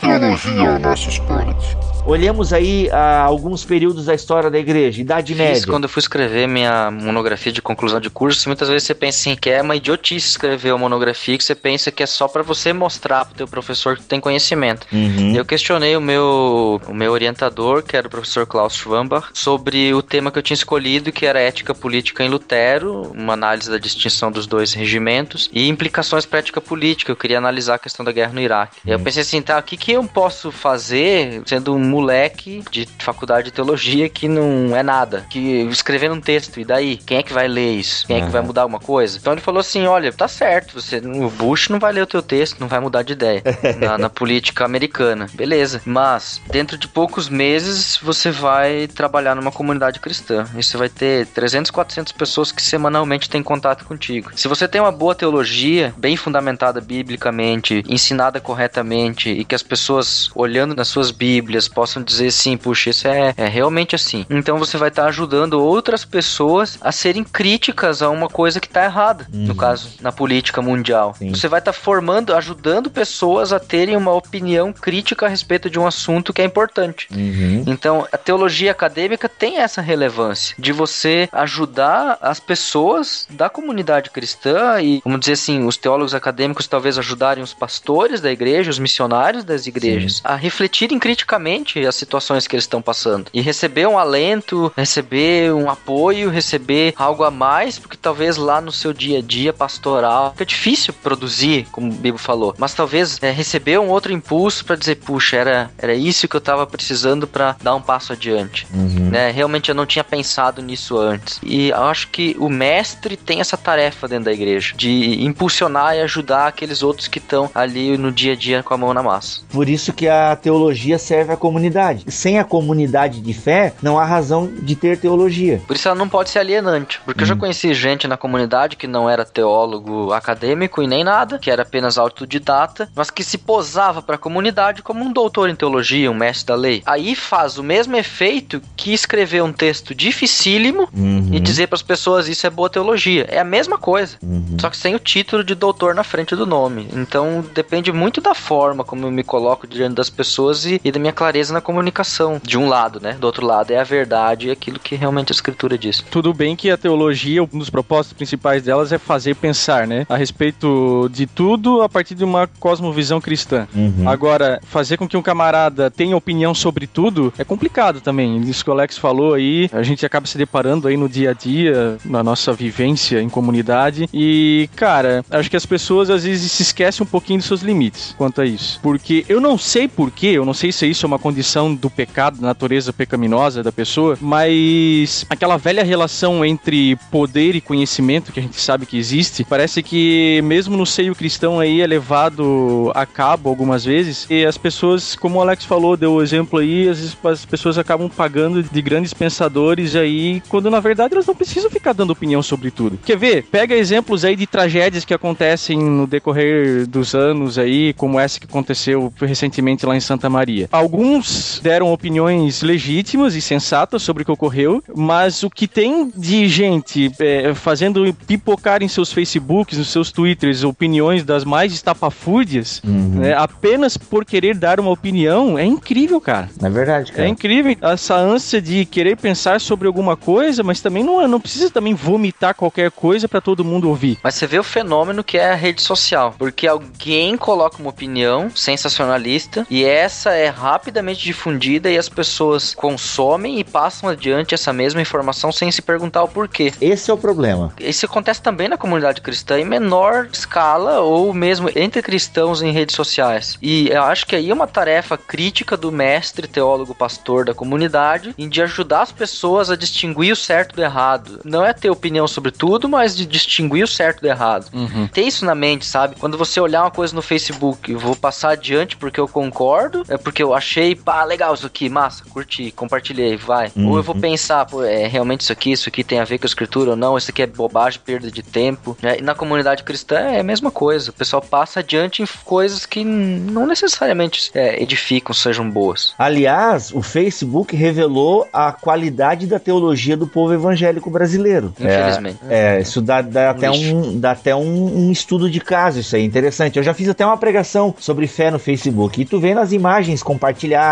Teologia é o nosso esporte. Olhemos aí a alguns períodos da história da igreja, Idade Fiz Média. quando eu fui escrever minha monografia de conclusão de curso, muitas vezes você pensa assim, que é uma idiotice escrever uma monografia que você pensa que é só pra você mostrar pro teu professor que tem conhecimento. Uhum. Eu questionei o meu, o meu orientador, que era o professor Klaus Schwambach, sobre o tema que eu tinha escolhido, que era ética política em Lutero, uma análise da distinção dos dois regimentos e implicações para ética política. Eu queria analisar a questão da guerra no Iraque. Aí eu pensei assim, tá, o que, que eu posso fazer sendo um moleque de faculdade de teologia que não é nada, que escrevendo um texto, e daí? Quem é que vai ler isso? Quem é que vai mudar alguma coisa? Então ele falou assim: olha, tá certo, você, o Bush não vai ler o teu texto, não vai mudar de ideia na, na política americana. Beleza. Mas, dentro de poucos meses, você vai trabalhar numa comunidade cristã. E você vai ter 300, 400 pessoas que semanalmente têm contato contigo. Se você tem uma boa teologia, bem fundamentada biblicamente, ensinada corretamente, e que as pessoas, olhando nas suas bíblias, possam dizer sim, puxa, isso é, é realmente assim. Então você vai estar ajudando outras pessoas a serem críticas a uma coisa que está errada. No caso, na política mundial. Sim. Você vai estar formando, ajudando pessoas a terem uma opinião crítica a respeito de um assunto que é importante. Uhum. Então, a teologia acadêmica tem essa relevância de você ajudar as pessoas da comunidade cristã e, vamos dizer assim, os teólogos acadêmicos talvez ajudarem os pastores da igreja, os missionários das igrejas, a refletirem criticamente as situações que eles estão passando e receber um alento, receber um apoio, receber algo a mais, porque talvez lá no seu dia a dia pastoral fica difícil produzir, como o Bibo falou, mas talvez é, receber um outro impulso para dizer, puxa, era, era isso que eu tava precisando para dar um passo adiante. Né? Realmente eu não tinha pensado nisso antes. E eu acho que o mestre tem essa tarefa dentro da igreja de impulsionar e ajudar aqueles outros que estão ali no dia a dia com a mão na massa. Por isso que a teologia serve à comunidade. Sem a comunidade de fé, não há razão de ter teologia. Por isso ela não pode ser alienante. Porque eu já conheci gente na comunidade que não era teólogo acadêmico e nem nada, que era apenas autodidata, mas que se posava para a comunidade como um doutor em teologia, um mestre da lei. Aí faz o mesmo efeito que escrever um texto dificílimo Uhum. e dizer para as pessoas isso é boa teologia. É a mesma coisa, só que sem o título de doutor na frente do nome. Então depende muito da forma como eu me coloco diante das pessoas e, e da minha clareza na comunicação. De um lado, né? Do outro lado é a verdade e aquilo que realmente a escritura diz. Tudo bem que a teologia, um dos propósitos principais delas é fazer pensar, né? A respeito de tudo a partir de uma cosmovisão cristã. Uhum. Agora, fazer com que um camarada tenha opinião sobre tudo é complicado também. Isso que o Alex falou aí, a gente acaba se deparando aí no dia a dia, na nossa vivência em comunidade. E, cara, acho que as pessoas às vezes se esquecem um pouquinho dos seus limites quanto a isso. Porque eu não sei porquê, eu não sei se isso é uma condição do pecado, da natureza pecaminosa da pessoa, mas aquela velha relação entre poder e conhecimento que a gente sabe que existe, parece que mesmo no seio cristão aí é levado a cabo algumas vezes e as pessoas, como o Alex falou, deu o exemplo aí, vezes as pessoas acabam pagando de grandes pensadores aí, quando na verdade elas não precisam ficar dando opinião sobre tudo. Quer ver? Pega exemplos aí de tragédias que acontecem no decorrer dos anos aí, como essa que aconteceu recentemente lá em Santa Maria. Alguns deram opiniões legítimas e sensatas sobre o que ocorreu, mas o que tem de gente é, fazendo pipocar em seus Facebooks, nos seus Twitters, opiniões das mais estapafúrdias, né, apenas por querer dar uma opinião, é incrível, cara. É verdade, É cara. incrível essa ânsia de querer pensar sobre alguma coisa, mas também não, é- não precisa também vomitar qualquer coisa pra todo mundo ouvir. Mas você vê o fenômeno que é a rede social. Porque alguém coloca uma opinião sensacionalista e essa é rapidamente difundida e as pessoas consomem e passam adiante essa mesma informação sem se perguntar o porquê. Esse é o problema. Isso acontece também na comunidade cristã em menor escala ou mesmo entre cristãos em redes sociais. E eu acho que aí é uma tarefa crítica do mestre, teólogo, pastor da comunidade em de ajudar as pessoas a distinguir o certo do errado. Não é ter opinião sobre tudo, mas de distinguir o certo do errado. Ter isso na mente, sabe? Quando você olhar uma coisa no Facebook, eu vou passar adiante porque eu concordo, é porque eu achei pá, legal isso aqui, massa, curti, compartilhei, vai. Ou eu vou Uhum. pensar, pô, é realmente isso aqui, isso aqui tem a ver com a escritura ou não, isso aqui é bobagem, perda de tempo. né? E na comunidade cristã é a mesma coisa. O pessoal passa adiante em coisas que não necessariamente é, edificam, sejam boas. Aliás, o Facebook revelou a qualidade da teologia do povo evangélico brasileiro. Infelizmente. É, é, isso dá, dá até, lixo. um, dá até um, um estudo de caso, isso aí, interessante. Eu já fiz até uma pregação sobre fé no Facebook. E tu vê nas imagens compartilhadas,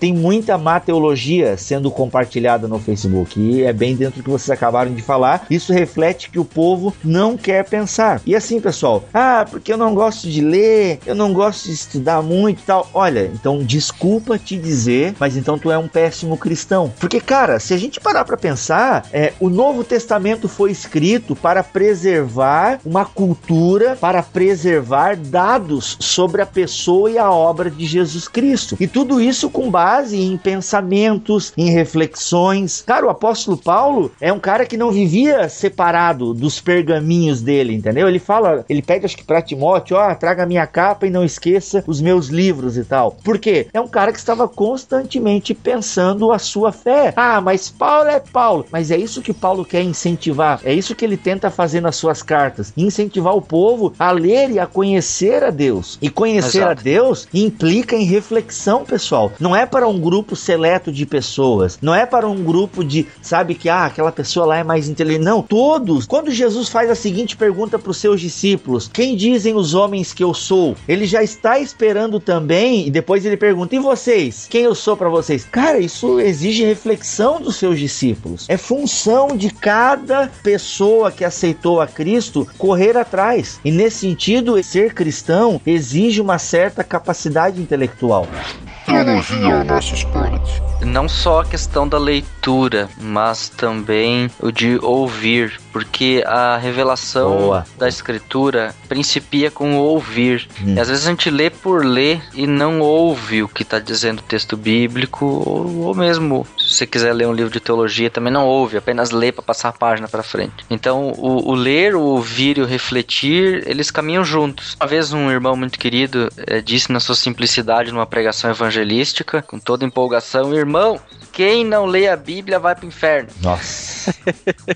tem muita má teologia sendo compartilhada no Facebook. E é bem dentro do que vocês acabaram de falar. Isso reflete que o povo não quer pensar. E assim, pessoal, ah, porque eu não gosto de ler, eu não gosto de estudar muito e tal. Olha, então desculpa te dizer, mas então tu é um péssimo cristão. Porque, cara, se a gente parar pra pensar, é, o Novo Testamento foi escrito para preservar uma cultura, para preservar dados sobre a pessoa e a obra de Jesus Cristo. E tudo isso com base em pensamentos, em reflexões. Cara, o apóstolo Paulo é um cara que não vivia separado dos pergaminhos dele, entendeu? Ele fala, ele pede acho que pra Timóteo, ó, traga a minha capa e não esqueça os meus livros e tal. Por quê? É um cara que estava constantemente pensando a sua fé. Ah, mas Paulo é Paulo. Mas é isso que Paulo quer incentivar. É isso que ele tenta fazer nas suas cartas. Incentivar o povo a ler e a conhecer a Deus. E conhecer Exato. a Deus implica em reflexão, pessoal. Não é para um grupo seleto de pessoas. Não é para um grupo de, sabe, que ah, aquela pessoa lá é mais inteligente. Não, todos. Quando Jesus faz a seguinte pergunta para os seus discípulos: Quem dizem os homens que eu sou? Ele já está esperando também, e depois ele pergunta: E vocês? Quem eu sou para vocês? Cara, isso exige reflexão dos seus discípulos. É função de cada pessoa que aceitou a Cristo correr atrás. E nesse sentido, ser cristão exige uma certa capacidade intelectual. Teologia nossos. Não só a questão da leitura, mas também o de ouvir, porque a revelação Boa. da escritura principia com o ouvir. Hum. E às vezes a gente lê por ler e não ouve o que está dizendo o texto bíblico, ou, ou mesmo se você quiser ler um livro de teologia, também não ouve, apenas lê para passar a página para frente. Então, o, o ler, o ouvir e o refletir, eles caminham juntos. Uma vez um irmão muito querido eh, disse na sua simplicidade numa pregação evangelística, com toda empolgação, irmão, quem não lê a Bíblia vai pro inferno. Nossa.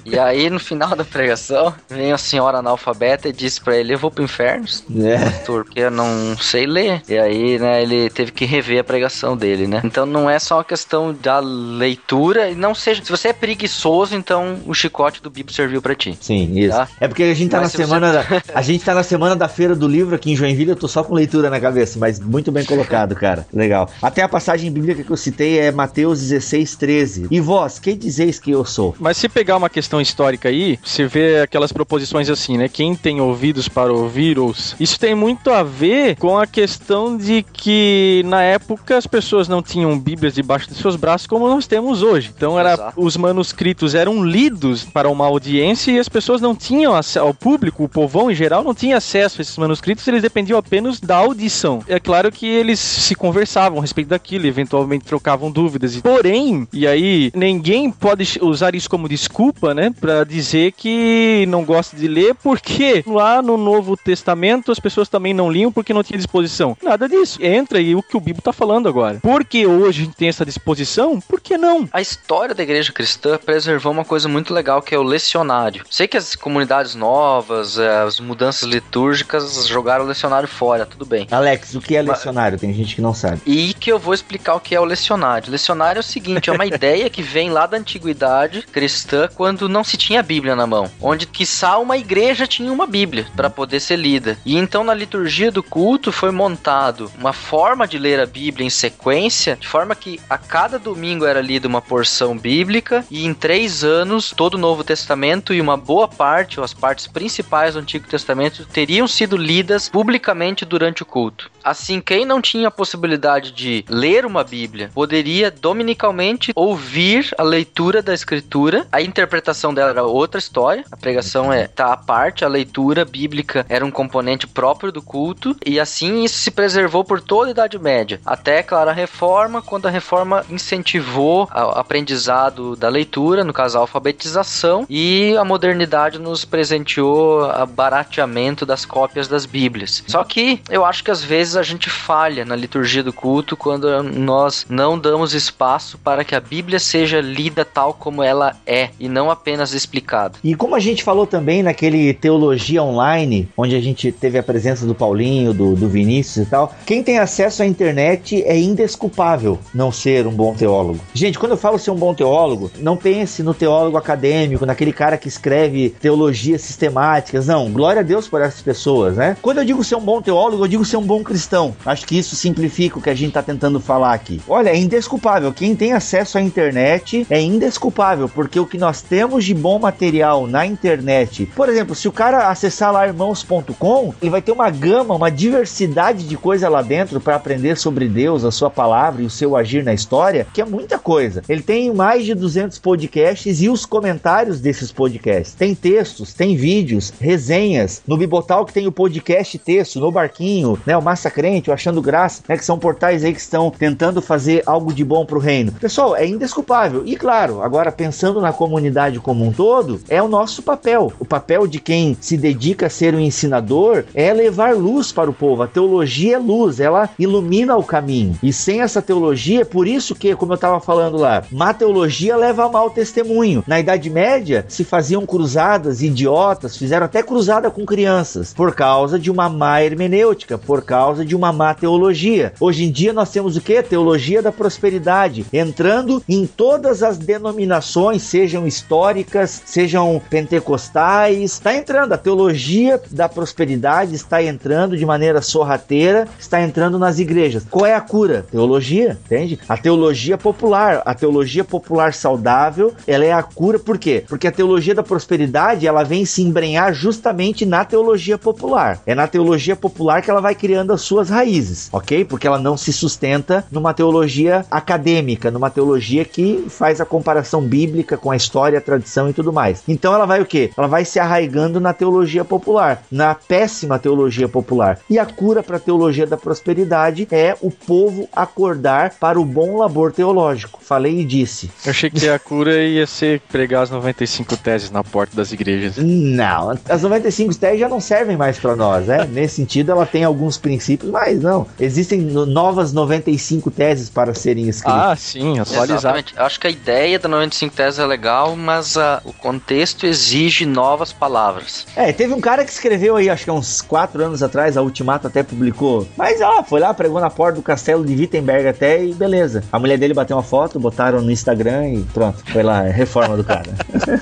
E aí, no final da pregação, vem a senhora analfabeta e disse pra ele: Eu vou pro inferno, É. pastor, porque eu não sei ler. E aí, né, ele teve que rever a pregação dele, né? Então não é só uma questão da leitura, e não seja. Se você é preguiçoso, então o chicote do Bibo serviu pra ti. Sim, isso. Tá. É porque a gente tá Mas na se semana você- da, a gente tá na semana da feira do livro aqui em Joinville, eu tô só com leitura na cabeça, mas muito bem colocado, cara. Legal. Até a passagem bíblica que eu citei é Mateus 16, 13. E vós, quem dizeis que eu sou? Mas se pegar uma questão histórica aí, você vê aquelas proposições assim, né? Quem tem ouvidos para ouvir, ouça. Isso tem muito a ver com a questão de que na época as pessoas não tinham bíblias debaixo dos seus braços como nós temos hoje. Então era Exato. os manuscritos eram lidos para uma audiência e as pessoas não tinham acesso ao público, o povão em geral não tinha acesso a esses manuscritos, eles dependiam apenas da audição. É claro que eles se conversavam a respeito daquilo, eventualmente trocavam dúvidas. Porém, e aí ninguém pode usar isso como desculpa, né, Pra dizer que não gosta de ler porque lá no Novo Testamento as pessoas também não liam porque não tinha disposição. Nada disso. Entra aí o que o Bíblia tá falando agora. Porque hoje a gente tem essa disposição, por que não? A história da igreja cristã preservou uma coisa muito legal que é o lecionário. Sei que as comunidades novas, eh, as mudanças litúrgicas jogaram o lecionário fora, tudo bem. Alex, o que é lecionário? Tem gente que não sabe. E que eu vou explicar o que é o lecionário. Lecionário é o seguinte, é uma ideia que vem lá da antiguidade cristã, quando não se tinha Bíblia na mão, onde quiçá uma igreja tinha uma Bíblia para poder ser lida. E então na liturgia do culto foi montado uma forma de ler a Bíblia em sequência, de forma que a cada domingo era lida uma porção bíblica e em três anos todo o Novo Testamento e uma boa parte, ou as partes principais do Antigo Testamento, teriam sido lidas publicamente durante o culto. Assim, quem não tinha a possibilidade de ler uma Bíblia poderia dominicalmente ouvir a leitura da Escritura. A interpretação dela era outra história. A pregação é tá à parte, a leitura bíblica era um componente próprio do culto e assim isso se preservou por toda a Idade Média. Até, claro, a Reforma, quando a Reforma incentivou o aprendizado da leitura, no caso a alfabetização, e a modernidade nos presenteou a barateamento das cópias das Bíblias. Só que eu acho que às vezes vezes a gente falha na liturgia do culto quando nós não damos espaço para que a Bíblia seja lida tal como ela é e não apenas explicada. E como a gente falou também naquele Teologia Online, onde a gente teve a presença do Paulinho, do, do Vinícius e tal, quem tem acesso à internet é indesculpável não ser um bom teólogo. Gente, quando eu falo ser um bom teólogo, não pense no teólogo acadêmico, naquele cara que escreve teologias sistemáticas. Não, glória a Deus por essas pessoas, né? Quando eu digo ser um bom teólogo, eu digo ser um bom cristão. Acho que isso simplifica o que a gente está tentando falar aqui. Olha, é indesculpável. Quem tem acesso à internet é indesculpável, porque o que nós temos de bom material na internet, por exemplo, se o cara acessar lá irmãos.com, ele vai ter uma gama, uma diversidade de coisa lá dentro para aprender sobre Deus, a sua palavra e o seu agir na história, que é muita coisa. Ele tem mais de 200 podcasts e os comentários desses podcasts. Tem textos, tem vídeos, resenhas. No Bibotal que tem o podcast texto, no Barquinho, né, o Massacrente, o Achando Graça, né, que são portais aí que estão tentando fazer algo de bom pro reino. Pessoal, é indesculpável. E claro, agora pensando na comunidade como um todo, é o nosso papel. O papel de quem se dedica a ser um ensinador é levar luz para o povo. A teologia é luz, ela ilumina o caminho. E sem essa teologia, por isso que, como eu estava falando lá, má teologia leva a mau testemunho. Na Idade Média, se faziam cruzadas idiotas, fizeram até cruzada com crianças, por causa de uma má hermenêutica, por causa de uma má teologia. Hoje em dia nós temos o que? Teologia da prosperidade, entrando em todas as denominações, sejam históricas, sejam pentecostais, está entrando. A teologia da prosperidade está entrando de maneira sorrateira, está entrando nas igrejas. Qual é a cura? Teologia, entende? A teologia popular, a teologia popular saudável, ela é a cura, por quê? Porque a teologia da prosperidade, ela vem se embrenhar justamente na teologia popular. É na teologia popular que ela vai criando as suas raízes, ok? Porque ela não se sustenta numa teologia acadêmica, numa teologia que faz a comparação bíblica com a história, a tradição e tudo mais. Então ela vai o quê? Ela vai se arraigando na teologia popular, na péssima teologia popular. E a cura para a teologia da prosperidade é o povo acordar para o bom labor teológico. Falei e disse. Eu achei que a cura ia ser pregar as 95 teses na porta das igrejas. Não, as 95 teses já não servem mais para nós, né? Nesse sentido, ela tem alguns princípios, mas não. Existem no- novas 95 teses para serem escritas. Ah, sim, atualizar. Acho que a ideia da 95 teses é legal, mas ah, o contexto exige novas palavras. É, teve um cara que escreveu aí, acho que há uns 4 anos atrás, a Ultimato até publicou. Mas ela foi lá, pregou na porta do castelo de Wittenberg até e beleza. A mulher dele bateu uma foto, botaram no Instagram e pronto. Foi lá, é reforma do cara.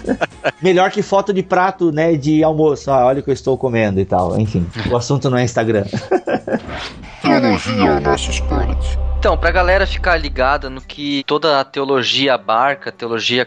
Melhor que foto de prato, né, de almoço. Ah, olha o que eu estou comendo e tal. Enfim, o assunto não é Instagram. Teologia ao nosso esporte. Então, pra galera ficar ligada no que toda a teologia abarca, teologia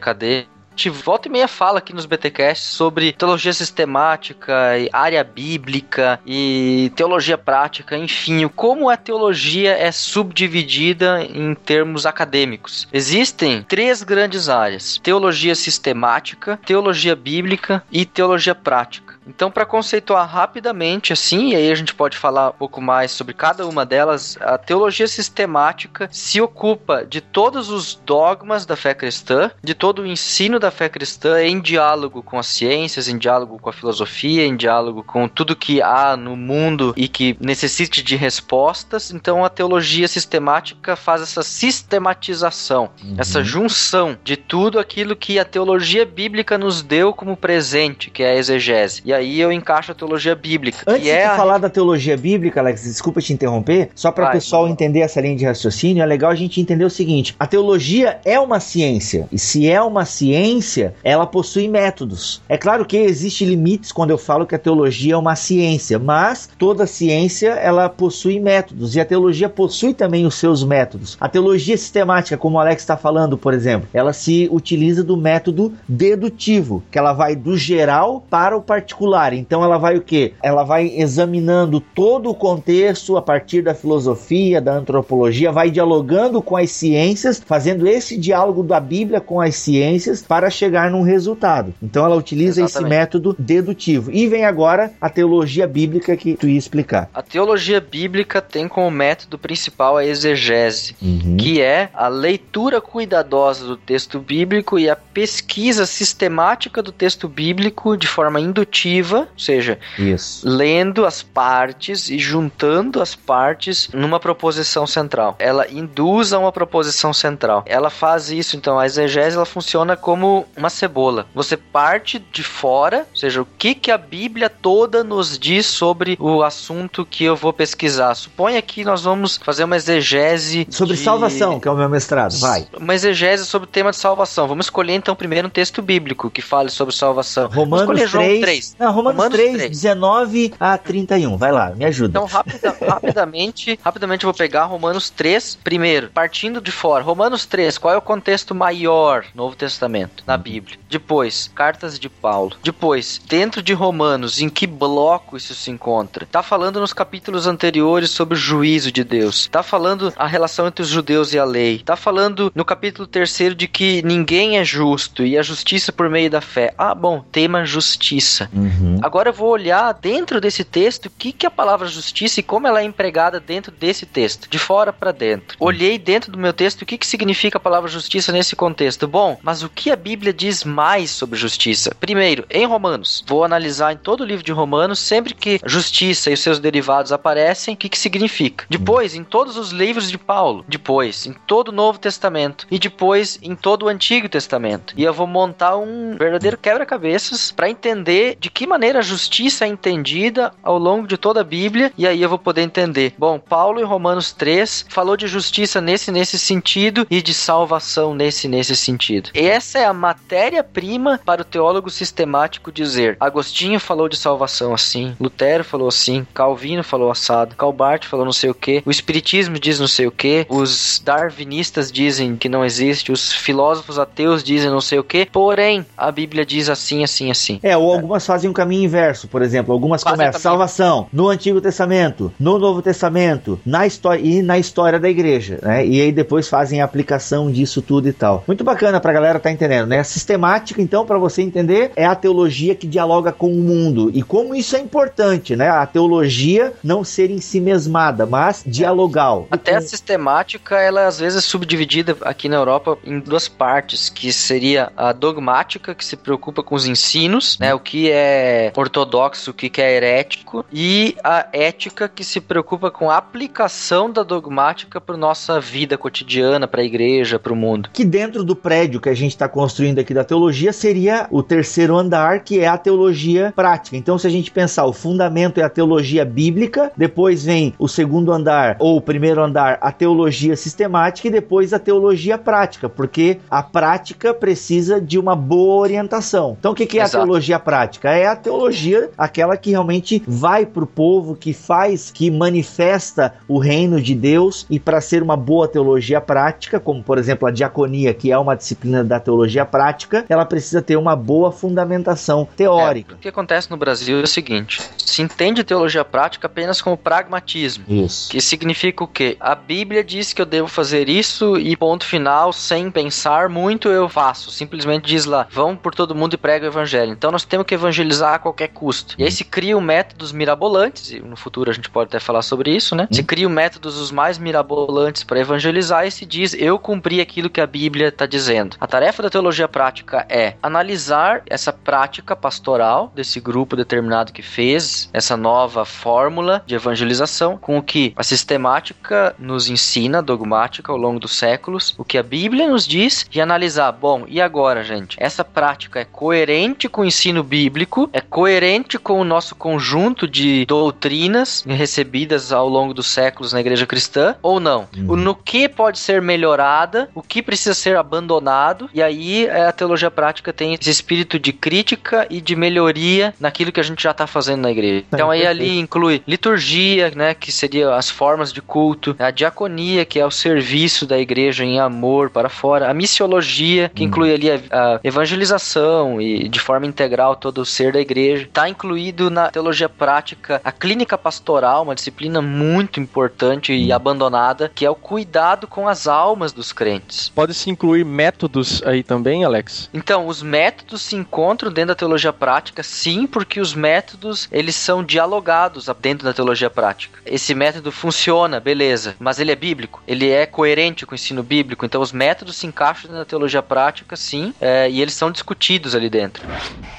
a gente volta e meia fala aqui nos BTcasts sobre teologia sistemática, e área bíblica e teologia prática, enfim, como a teologia é subdividida em termos acadêmicos. Existem três grandes áreas: teologia sistemática, teologia bíblica e teologia prática. Então, para conceituar rapidamente assim, e aí a gente pode falar um pouco mais sobre cada uma delas, a teologia sistemática se ocupa de todos os dogmas da fé cristã, de todo o ensino da fé cristã em diálogo com as ciências, em diálogo com a filosofia, em diálogo com tudo que há no mundo e que necessite de respostas. Então, a teologia sistemática faz essa sistematização, essa junção de tudo aquilo que a teologia bíblica nos deu como presente, que é a exegese. E aí eu encaixo a teologia bíblica, Antes que é de a falar da teologia bíblica, Alex, desculpa te interromper, só para o pessoal lá. entender essa linha de raciocínio, é legal a gente entender o seguinte: a teologia é uma ciência, e se é uma ciência, ela possui métodos. É claro que existem limites quando eu falo que a teologia é uma ciência, mas toda ciência ela possui métodos, e a teologia possui também os seus métodos. A teologia sistemática, como o Alex está falando, por exemplo, ela se utiliza do método dedutivo, que ela vai do geral para o particular. Então ela vai o quê? Ela vai examinando todo o contexto a partir da filosofia, da antropologia, vai dialogando com as ciências, fazendo esse diálogo da Bíblia com as ciências para chegar num resultado. Então ela utiliza esse Exatamente. método dedutivo. E vem agora a teologia bíblica que tu ia explicar. A teologia bíblica tem como método principal a exegese, Uhum. que é a leitura cuidadosa do texto bíblico e a pesquisa sistemática do texto bíblico de forma indutiva expositiva, ou seja, Isso. lendo as partes e juntando as partes numa proposição central. Ela induz a uma proposição central. Ela faz isso, então a exegese ela funciona como uma cebola. Você parte de fora, ou seja, o que que a Bíblia toda nos diz sobre o assunto que eu vou pesquisar. Suponha que nós vamos fazer uma exegese Sobre de- salvação, que é o meu mestrado. Vai. uma exegese sobre o tema de salvação. Vamos escolher então primeiro um texto bíblico que fale sobre salvação. Romanos Vamos escolher João 3. 3. Não, Romanos, Romanos 3, 3. 19 a 31. Vai lá, me ajuda. Então, rapida- rapidamente, rapidamente eu vou pegar Romanos 3 primeiro, partindo de fora. Romanos 3, qual é o contexto maior Novo Testamento na Bíblia? Depois, cartas de Paulo. Depois, dentro de Romanos, em que bloco isso se encontra? Tá falando nos capítulos anteriores sobre o juízo de Deus. Tá falando a relação entre os judeus e a lei. Tá falando no capítulo terceiro de que ninguém é justo e a justiça por meio da fé. Ah, bom, tema justiça. Uhum. Agora eu vou olhar dentro desse texto o que, que é a palavra justiça e como ela é empregada dentro desse texto, de fora para dentro. Olhei dentro do meu texto o que, que significa a palavra justiça nesse contexto. Bom, mas o que a Bíblia diz mais sobre justiça? Primeiro, em Romanos. Vou analisar em todo o livro de Romanos, sempre que justiça e os seus derivados aparecem, o que, que significa. Depois, em todos os livros de Paulo. Depois, em todo o Novo Testamento. E depois, em todo o Antigo Testamento. E eu vou montar um verdadeiro quebra-cabeças para entender de que maneira a justiça é entendida ao longo de toda a Bíblia. E aí eu vou poder entender. Bom, Paulo em Romanos 3 falou de justiça nesse nesse sentido e de salvação nesse nesse sentido. Essa é a matéria-prima para o teólogo sistemático dizer. Agostinho falou de salvação assim, Lutero falou assim, Calvino falou assado, Calbart falou não sei o que, o Espiritismo diz não sei o que, os darwinistas dizem que não existe, os filósofos ateus dizem não sei o que, porém a Bíblia diz assim, assim, assim. É, ou algumas fazem um caminho inverso, por exemplo, algumas começam salvação no Antigo Testamento, no Novo Testamento, na história e na história da igreja, né? E aí depois fazem a aplicação disso tudo e tal. Muito bacana pra galera tá entendendo, né? A sistemática, então, pra você entender, é a teologia que dialoga com o mundo e como isso é importante, né? A teologia não ser em si mesmada, mas dialogal. Até a sistemática, ela às vezes é subdividida aqui na Europa em duas partes, que seria a dogmática, que se preocupa com os ensinos, né, o que é ortodoxo, o que que é herético, e a ética, que se preocupa com a aplicação da dogmática para nossa vida cotidiana, para a igreja, para o mundo. que dentro do prédio que a gente está construindo aqui da teologia seria o terceiro andar, que é a teologia prática. Então, se a gente pensar, o fundamento é a teologia bíblica, depois vem o segundo andar ou o primeiro andar, a teologia sistemática e depois a teologia prática, porque a prática precisa de uma boa orientação. Então, o que, que é Exato. a teologia prática? É a teologia, aquela que realmente vai para o povo, que faz, que manifesta o reino de Deus e para ser uma boa teologia prática, como por exemplo a diaconia, que é uma disciplina da teologia prática, ela precisa ter uma boa fundamentação teórica. É, o que acontece no Brasil é o seguinte: se entende teologia prática apenas como pragmatismo. Isso. Que significa o quê? A Bíblia diz que eu devo fazer isso e ponto final, sem pensar muito, eu faço. Simplesmente diz lá, vão por todo mundo e prega o evangelho. Então nós temos que evangelizar a qualquer custo. E aí se criam métodos mirabolantes, e no futuro a gente pode até falar sobre isso, né? Se criam métodos os mais mirabolantes para evangelizar e se diz, eu cumpri aquilo que a Bíblia está dizendo. A tarefa da teologia prática é analisar essa prática pastoral desse grupo determinado que fez essa nova fórmula de evangelização com o que a sistemática nos ensina, dogmática ao longo dos séculos, o que a Bíblia nos diz e analisar, bom, e agora, gente? Essa prática é coerente com o ensino bíblico, é coerente com o nosso conjunto de doutrinas recebidas ao longo dos séculos na igreja cristã ou não? O no que pode ser melhorada, o que precisa ser abandonado, e aí é, a teologia prática tem esse espírito de crítica e de melhoria naquilo que a gente já está fazendo na igreja. Então aí ali inclui liturgia, né, que seria as formas de culto, a diaconia, que é o serviço da igreja em amor para fora, a missiologia, que inclui ali a, a evangelização e de forma integral todo o ser da igreja. Está incluído na teologia prática a clínica pastoral, uma disciplina muito importante e abandonada, que é o cuidado com as almas dos crentes. Pode-se incluir métodos aí também, Alex? Então, os métodos se encontram dentro da teologia prática, sim, porque os métodos, eles são dialogados dentro da teologia prática. Esse método funciona, beleza, mas ele é bíblico, ele é coerente com o ensino bíblico, então os métodos se encaixam na teologia prática, sim, é, e eles são discutidos ali dentro.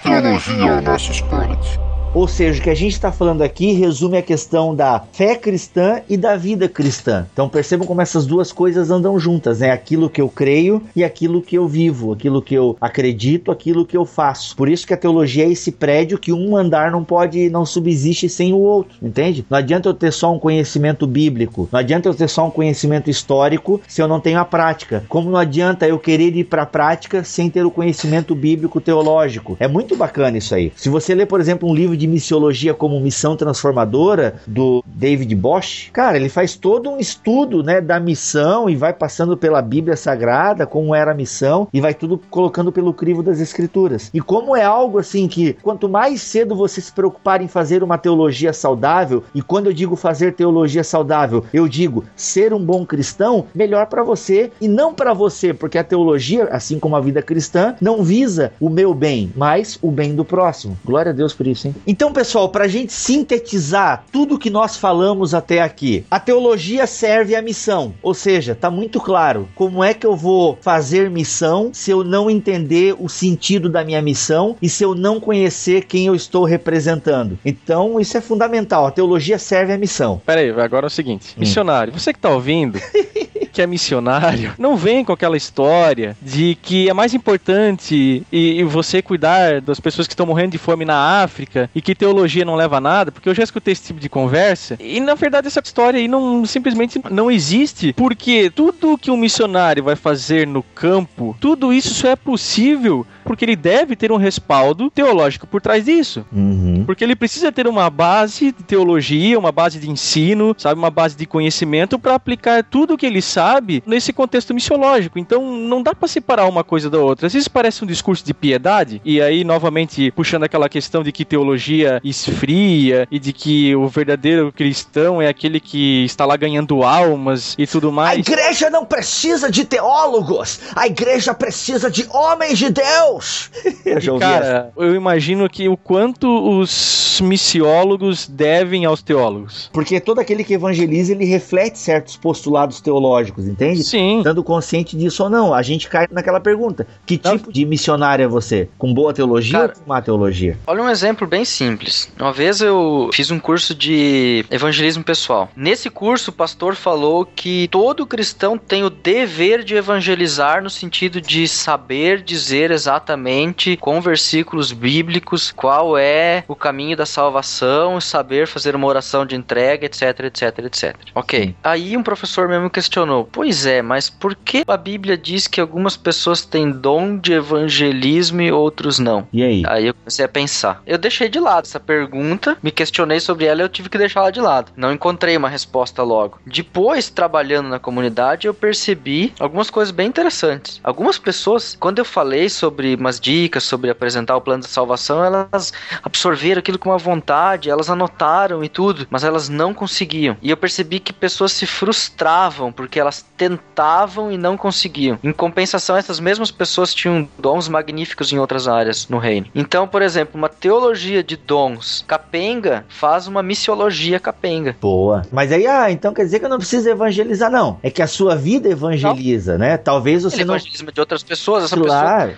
Teologia nosso esporte. Ou seja, o que a gente está falando aqui resume a questão da fé cristã e da vida cristã. Então percebam como essas duas coisas andam juntas, né? Aquilo que eu creio e aquilo que eu vivo, aquilo que eu acredito, aquilo que eu faço. Por isso que a teologia é esse prédio que um andar não pode, não subsiste sem o outro, entende? Não adianta eu ter só um conhecimento bíblico, não adianta eu ter só um conhecimento histórico se eu não tenho a prática. Como não adianta eu querer ir para a prática sem ter o conhecimento bíblico teológico. É muito bacana isso aí. Se você ler, por exemplo, um livro de missiologia como missão transformadora do David Bosch, cara, ele faz todo um estudo, né, da missão e vai passando pela Bíblia Sagrada, como era a missão e vai tudo colocando pelo crivo das escrituras. E como é algo assim que quanto mais cedo você se preocupar em fazer uma teologia saudável, e quando eu digo fazer teologia saudável, eu digo ser um bom cristão, melhor para você e não para você, porque a teologia, assim como a vida cristã, não visa o meu bem, mas o bem do próximo. Glória a Deus por isso, hein? Então, pessoal, para a gente sintetizar tudo que nós falamos até aqui, a teologia serve à missão, ou seja, tá muito claro como é que eu vou fazer missão se eu não entender o sentido da minha missão e se eu não conhecer quem eu estou representando. Então, isso é fundamental. A teologia serve à missão. Pera aí, agora é o seguinte: missionário, você que tá ouvindo. que é missionário, não vem com aquela história de que é mais importante e, e você cuidar das pessoas que estão morrendo de fome na África e que teologia não leva a nada, porque eu já escutei esse tipo de conversa e na verdade essa história aí não simplesmente não existe, porque tudo que um missionário vai fazer no campo, tudo isso só é possível porque ele deve ter um respaldo teológico por trás disso. Uhum. Porque ele precisa ter uma base de teologia, uma base de ensino, sabe, uma base de conhecimento para aplicar tudo o que ele sabe nesse contexto missiológico. Então não dá para separar uma coisa da outra. Às vezes parece um discurso de piedade e aí novamente puxando aquela questão de que teologia esfria e de que o verdadeiro cristão é aquele que está lá ganhando almas e tudo A mais. igreja não precisa de teólogos, a igreja precisa de homens de Deus. Eu já ouvi essa. cara, eu imagino que o quanto os missiólogos devem aos teólogos. Porque todo aquele que evangeliza, ele reflete certos postulados teológicos, entende? Sim. Estando consciente disso ou não, a gente cai naquela pergunta: que Não. tipo de missionário é você? Com boa teologia Cara, ou com má teologia? Olha um exemplo bem simples. Uma vez eu fiz um curso de evangelismo pessoal. Nesse curso, o pastor falou que todo cristão tem o dever de evangelizar no sentido de saber dizer exatamente com versículos bíblicos qual é o caminho da salvação, saber fazer uma oração de entrega, etc, etc, etc. Ok. Aí um professor mesmo questionou: Pois é, mas por que a Bíblia diz que algumas pessoas têm dom de evangelismo e outros não? E aí? Aí eu comecei a pensar. Eu deixei de lado essa pergunta, me questionei sobre ela e eu tive que deixar ela de lado. Não encontrei uma resposta logo. Depois, trabalhando na comunidade, eu percebi algumas coisas bem interessantes. Algumas pessoas, quando eu falei sobre umas dicas, sobre apresentar o plano de salvação, elas absorveram aquilo com uma vontade, elas anotaram e tudo, mas elas não conseguiam. E eu percebi que pessoas se frustravam porque elas tentavam e não conseguiam. Em compensação, essas mesmas pessoas tinham dons magníficos em outras áreas no reino. Então, por exemplo, uma teologia de dons capenga faz uma missiologia capenga. Boa. Mas aí, ah, então quer dizer que eu não preciso evangelizar, não. É que a sua vida evangeliza, né? Talvez você Ele não. evangelismo de outras pessoas, essa pessoa Claro.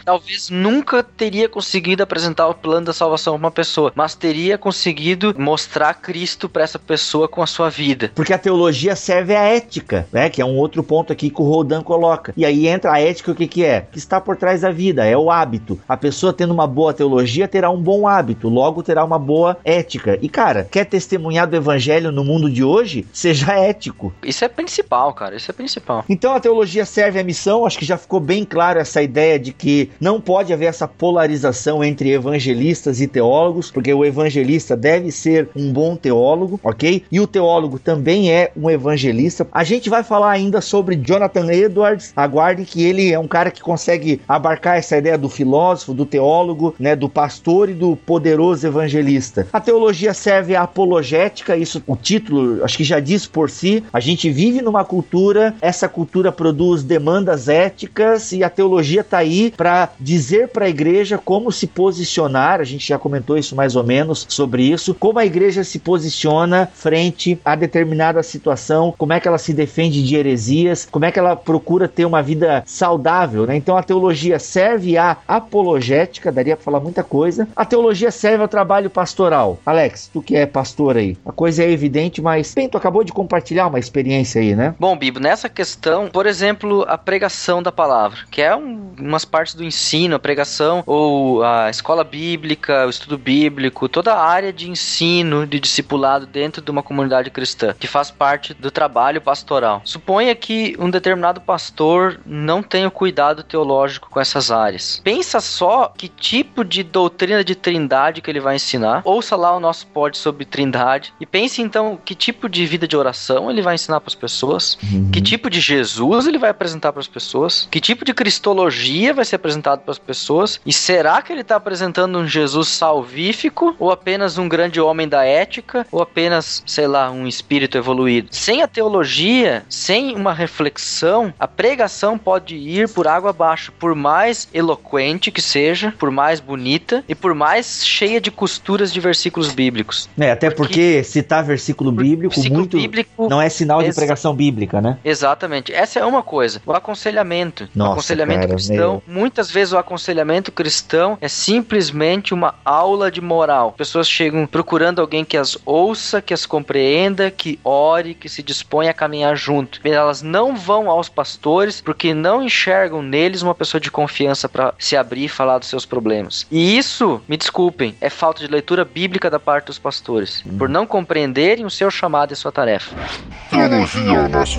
Nunca teria conseguido apresentar o plano da salvação pra uma pessoa, mas teria conseguido mostrar Cristo pra essa pessoa com a sua vida. Porque a teologia serve à ética, né? Que é um outro ponto aqui que o Rodan coloca. E aí entra a ética, o que que é? Que está por trás da vida, é o hábito. A pessoa tendo uma boa teologia terá um bom hábito, logo terá uma boa ética. E cara, quer testemunhar do evangelho no mundo de hoje? Seja ético. Isso é principal, cara, isso é principal. Então a teologia serve à missão, acho que já ficou bem claro essa ideia de que não pode haver essa polarização entre evangelistas e teólogos, porque o evangelista deve ser um bom teólogo, ok? E o teólogo também é um evangelista. A gente vai falar ainda sobre Jonathan Edwards, aguardem que ele é um cara que consegue abarcar essa ideia do filósofo, do teólogo, né, do pastor e do poderoso evangelista. A teologia serve à apologética, isso o título acho que já diz por si. A gente vive numa cultura, essa cultura produz demandas éticas e a teologia tá aí para dizer dizer para a igreja como se posicionar, a gente já comentou isso mais ou menos sobre isso, como a igreja se posiciona frente a determinada situação, como é que ela se defende de heresias, como é que ela procura ter uma vida saudável, né? Então a teologia serve à apologética, daria para falar muita coisa. A teologia serve ao trabalho pastoral. Alex, tu que é pastor aí, a coisa é evidente, mas bem, tu acabou de compartilhar uma experiência aí, né? Bom, Bibo, nessa questão, por exemplo, a pregação da palavra, que é um, umas partes do ensino, a pregação, ou a escola bíblica, o estudo bíblico, toda a área de ensino, de discipulado dentro de uma comunidade cristã, que faz parte do trabalho pastoral. Suponha que um determinado pastor não tenha o cuidado teológico com essas áreas. Pensa só que tipo de doutrina de trindade que ele vai ensinar. Ouça lá o nosso pod sobre trindade e pense então que tipo de vida de oração ele vai ensinar para as pessoas, Uhum. que tipo de Jesus ele vai apresentar para as pessoas, que tipo de cristologia vai ser apresentado para as pessoas e será que ele está apresentando um Jesus salvífico ou apenas um grande homem da ética ou apenas, sei lá, um espírito evoluído? Sem a teologia, sem uma reflexão, a pregação pode ir por água abaixo, por mais eloquente que seja, por mais bonita e por mais cheia de costuras de versículos bíblicos. É, até porque, citar versículo bíblico Versículo muito bíblico não é sinal de pregação bíblica, né? Exatamente. Essa é uma coisa. O aconselhamento. Nossa, o aconselhamento cara, cristão. Muitas vezes o aconselhamento cristão é simplesmente uma aula de moral. Pessoas chegam procurando alguém que as ouça, que as compreenda, que ore, que se dispõe a caminhar junto. Elas não vão aos pastores porque não enxergam neles uma pessoa de confiança para se abrir e falar dos seus problemas. E isso, me desculpem, é falta de leitura bíblica da parte dos pastores, por não compreenderem o seu chamado e sua tarefa. Teologia ao nosso.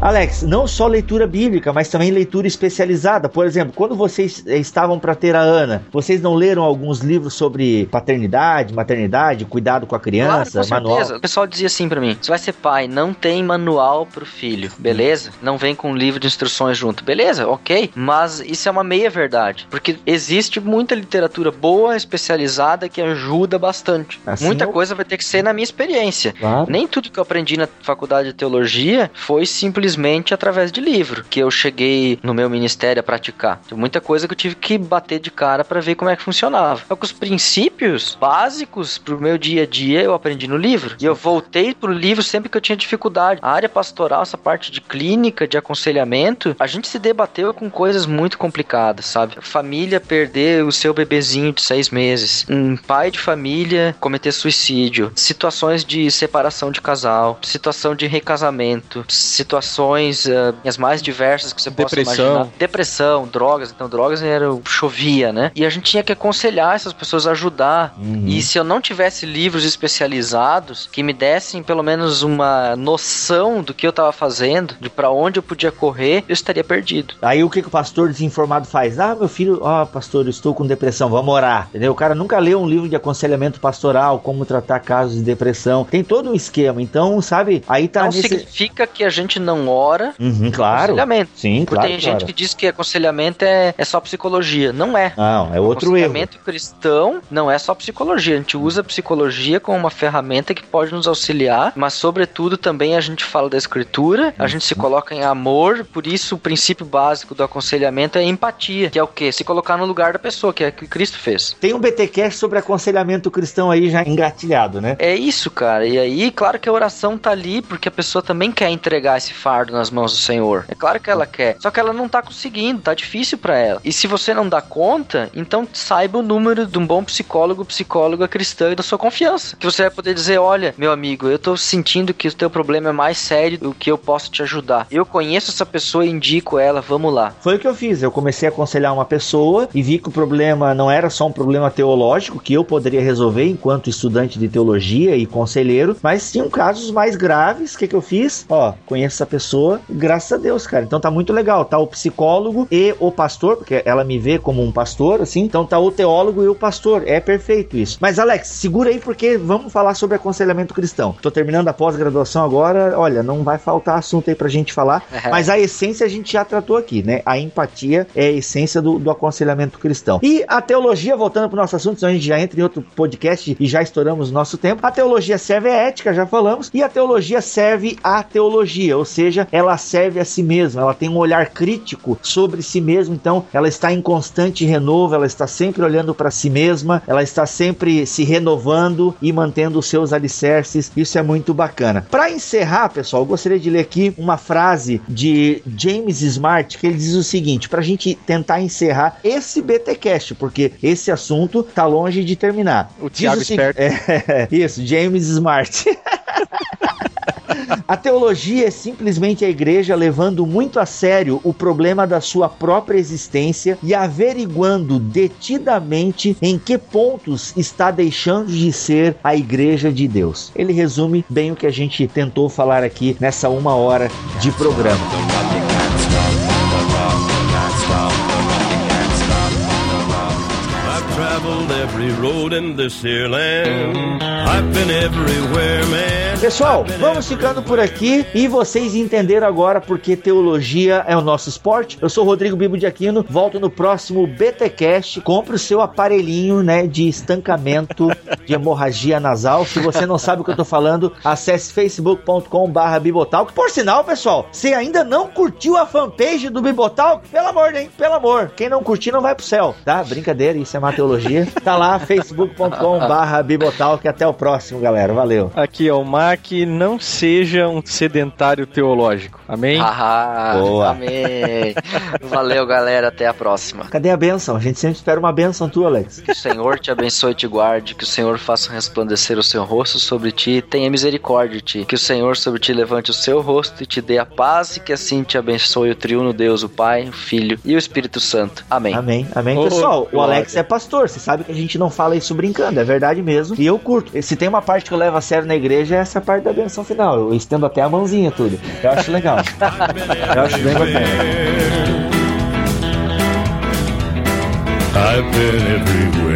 Alex, não só leitura bíblica, mas também leitura especializada. Por exemplo, quando vocês eh, estavam para ter a Ana, vocês não leram alguns livros sobre paternidade, maternidade, cuidado com a criança, Claro, com manual? certeza. O pessoal dizia assim pra mim: você vai ser pai, não tem manual pro filho, beleza? Não vem com um livro de instruções junto, beleza? Ok. Mas isso é uma meia verdade. Porque existe muita literatura boa, especializada, que ajuda bastante. Assim muita eu- coisa vai ter que ser na minha experiência. Claro. Nem tudo que eu aprendi na faculdade de teologia foi simplesmente através de livro que eu cheguei no meu ministério a praticar. Tem muita coisa que eu tive que bater de cara para ver como é que funcionava. Só que os princípios básicos pro meu dia a dia eu aprendi no livro. E eu voltei pro livro sempre que eu tinha dificuldade. A área pastoral, essa parte de clínica, de aconselhamento, a gente se debateu com coisas muito complicadas, sabe? Família perder o seu bebezinho de seis meses. Um pai de família cometer suicídio. Situações de separação de casal. Situação de recasamento. Situações eh, as mais diversas que você possa Depressão. imaginar. Depressão, drogas. Então, drogas era chovia, né? E a gente tinha que aconselhar essas pessoas, ajudar. Uhum. E se eu não tivesse livros especializados que me dessem pelo menos uma noção do que eu tava fazendo, de pra onde eu podia correr, eu estaria perdido. Aí o que, que o pastor desinformado faz? Ah, meu filho, ó, pastor, eu estou com depressão, vamos orar. Entendeu? O cara nunca leu um livro de aconselhamento pastoral, como tratar casos de depressão. Tem todo um esquema. Então, sabe, aí tá não nesse. significa que a gente não ora Uhum, claro. aconselhamento. Sim, Porque claro. tem claro. gente que diz que aconselhamento é, é só psicologia. Não é. Não, é outro erro. aconselhamento cristão não é só psicologia. A gente usa a psicologia como uma ferramenta que pode nos auxiliar, mas sobretudo também a gente fala da escritura, a gente se coloca em amor, por isso o princípio básico do aconselhamento é empatia, que é o quê? Se colocar no lugar da pessoa, que é o que Cristo fez. Tem um BTcast sobre aconselhamento cristão aí já engatilhado, né? É isso, cara. E aí, claro que a oração tá ali porque a pessoa também quer entregar esse fardo nas mãos do Senhor. É claro que ela quer. Só que ela não tá conseguindo, tá difícil pra ela. E se você não dá conta, então saiba o número de um bom psicólogo, psicóloga cristã e da sua confiança. Que você vai poder dizer: olha, meu amigo, eu tô sentindo que o teu problema é mais sério do que eu posso te ajudar. Eu conheço essa pessoa e indico ela, vamos lá. Foi o que eu fiz. Eu comecei a aconselhar uma pessoa e vi que o problema não era só um problema teológico que eu poderia resolver enquanto estudante de teologia e conselheiro, mas tinham casos mais graves. O que, que eu fiz? Ó, conheço essa pessoa, graças a Deus, cara. Então tá muito legal. Tá o psicólogo e o pastor, porque ela me vê como um pastor, assim. Então tá o teólogo e o pastor. É perfeito isso. Mas Alex, segura aí porque vamos falar sobre aconselhamento cristão. Tô terminando a pós-graduação agora. Olha, não vai faltar assunto aí pra gente falar. Mas a essência a gente já tratou aqui, né? A empatia é a essência do, do aconselhamento cristão. E a teologia, voltando pro nosso assunto, senão a gente já entra em outro podcast e já estouramos o nosso tempo. A teologia serve à ética, já falamos, e a teologia serve à teologia, ou seja, igreja, ela serve a si mesma, ela tem um olhar crítico sobre si mesma, então ela está em constante renovo, ela está sempre olhando para si mesma, ela está sempre se renovando e mantendo os seus alicerces. Isso é muito bacana. Para encerrar, pessoal, eu gostaria de ler aqui uma frase de James Smart que ele diz o seguinte: para a gente tentar encerrar esse BTcast, porque esse assunto tá longe de terminar. O Thiago Diz o Esperto. É, isso, James Smart. A teologia é simplesmente a igreja levando muito a sério o problema da sua própria existência e averiguando detidamente em que pontos está deixando de ser a igreja de Deus. Ele resume bem o que a gente tentou falar aqui nessa uma hora de programa. Pessoal, vamos ficando por aqui e vocês entenderam agora porque teologia é o nosso esporte. Eu sou Rodrigo Bibo de Aquino, volto no próximo BTcast. Compre o seu aparelhinho, né, de estancamento de hemorragia nasal. Se você não sabe o que eu tô falando, acesse facebook.com/bibotalk. Por sinal, pessoal, se ainda não curtiu a fanpage do Bibotalk, pelo amor, hein? Pelo amor, quem não curtir não vai pro céu, tá? Brincadeira, isso é má teologia. Tá lá facebook.com/bibotalk. Até o próximo, galera. Valeu. Aqui é o Mac, não seja um sedentário teológico. Amém? Ah, Boa. amém. Valeu, galera. Até a próxima. Cadê a benção? A gente sempre espera uma benção tua, Alex. Que o Senhor te abençoe e te guarde. Que o Senhor faça resplandecer o seu rosto sobre ti e tenha misericórdia de ti. Que o Senhor sobre ti levante o seu rosto e te dê a paz e que assim te abençoe o triuno Deus, o Pai, o Filho e o Espírito Santo. Amém. Amém, amém. Ô, Pessoal, o. Alex é pastor. Você sabe que a gente não fala isso brincando, é verdade mesmo. E eu curto. Se tem uma parte que eu levo a sério na igreja, é essa parte da benção final. Eu estendo até a mãozinha tudo. Eu acho legal. eu acho bem bacana. I've been everywhere.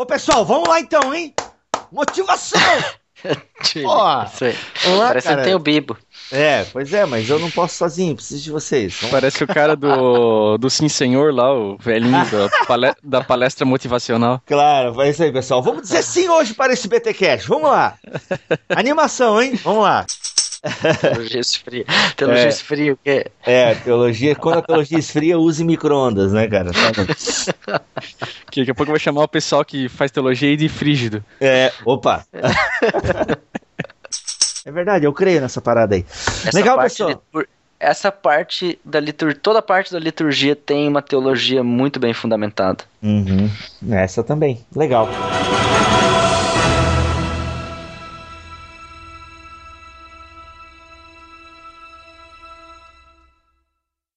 Ô, pessoal, vamos lá então, hein? Motivação! Ó, tem o Bibo. É, pois é, mas eu não posso sozinho, preciso de vocês. Vamos- Parece o cara do, do Sim Senhor lá, o velhinho da, pale- da palestra motivacional. Claro, vai isso aí, pessoal. Vamos dizer sim hoje para esse BTcast. Vamos lá. Animação, hein? Vamos lá. Teologia esfria. Teologia É. esfria, o quê? É, teologia, quando a teologia esfria, use micro-ondas, né, cara? Que daqui a pouco vai chamar o pessoal que faz teologia aí de frígido. É, opa. É verdade, eu creio nessa parada aí. Essa Legal, pessoal. litur- Essa parte da liturgia, toda parte da liturgia tem uma teologia muito bem fundamentada. Uhum. Essa também. Legal.